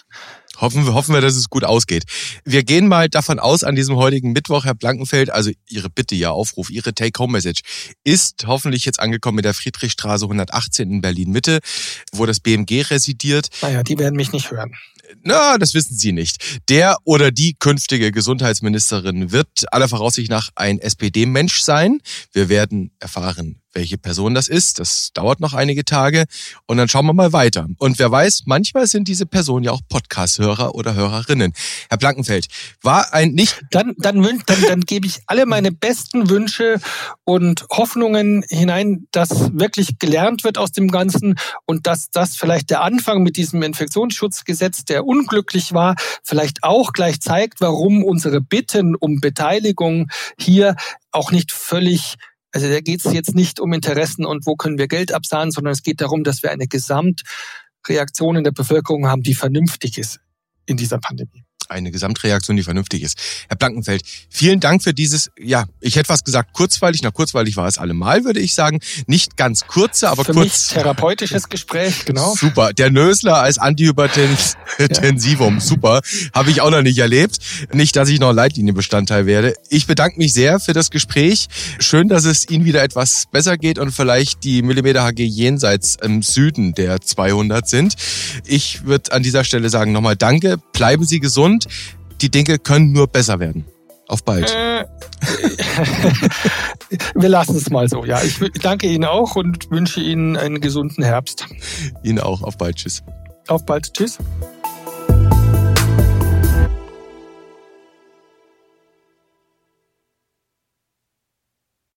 Hoffen wir, hoffen wir, dass es gut ausgeht. Wir gehen mal davon aus, an diesem heutigen Mittwoch, Herr Blankenfeld, also Ihre Bitte, Ihr Aufruf, Ihre Take-Home-Message ist hoffentlich jetzt angekommen in der Friedrichstraße 118 in Berlin-Mitte, wo das BMG residiert. Naja, die werden mich nicht hören. Na, das wissen Sie nicht. Der oder die künftige Gesundheitsministerin wird aller Voraussicht nach ein SPD-Mensch sein. Wir werden erfahren, welche Person das ist. Das dauert noch einige Tage und dann schauen wir mal weiter. Und wer weiß, manchmal sind diese Personen ja auch Podcast-Hörer oder Hörerinnen. Herr Blankenfeld, war ein nicht... Dann, dann, dann, dann gebe ich alle meine besten Wünsche und Hoffnungen hinein, dass wirklich gelernt wird aus dem Ganzen und dass das vielleicht der Anfang mit diesem Infektionsschutzgesetz, der unglücklich war, vielleicht auch gleich zeigt, warum unsere Bitten um Beteiligung hier auch nicht völlig also da geht es jetzt nicht um Interessen und wo können wir Geld absahnen, sondern es geht darum, dass wir eine Gesamtreaktion in der Bevölkerung haben, die vernünftig ist in dieser Pandemie eine Gesamtreaktion, die vernünftig ist. Herr Blankenfeld, vielen Dank für dieses, ja, ich hätte was gesagt, kurzweilig. Na, kurzweilig war es allemal, würde ich sagen. Nicht ganz kurze, aber für kurz. Mich therapeutisches Gespräch, genau. Super. Der Nösler als Antihypertensivum, ja. super. Habe ich auch noch nicht erlebt. Nicht, dass ich noch Leitlinienbestandteil werde. Ich bedanke mich sehr für das Gespräch. Schön, dass es Ihnen wieder etwas besser geht und vielleicht die Millimeter HG jenseits im Süden der 200 sind. Ich würde an dieser Stelle sagen nochmal Danke. Bleiben Sie gesund und die Dinge können nur besser werden. Auf bald. Äh, wir lassen es mal so. Ja, ich danke Ihnen auch und wünsche Ihnen einen gesunden Herbst. Ihnen auch. Auf bald. Tschüss. Auf bald. Tschüss.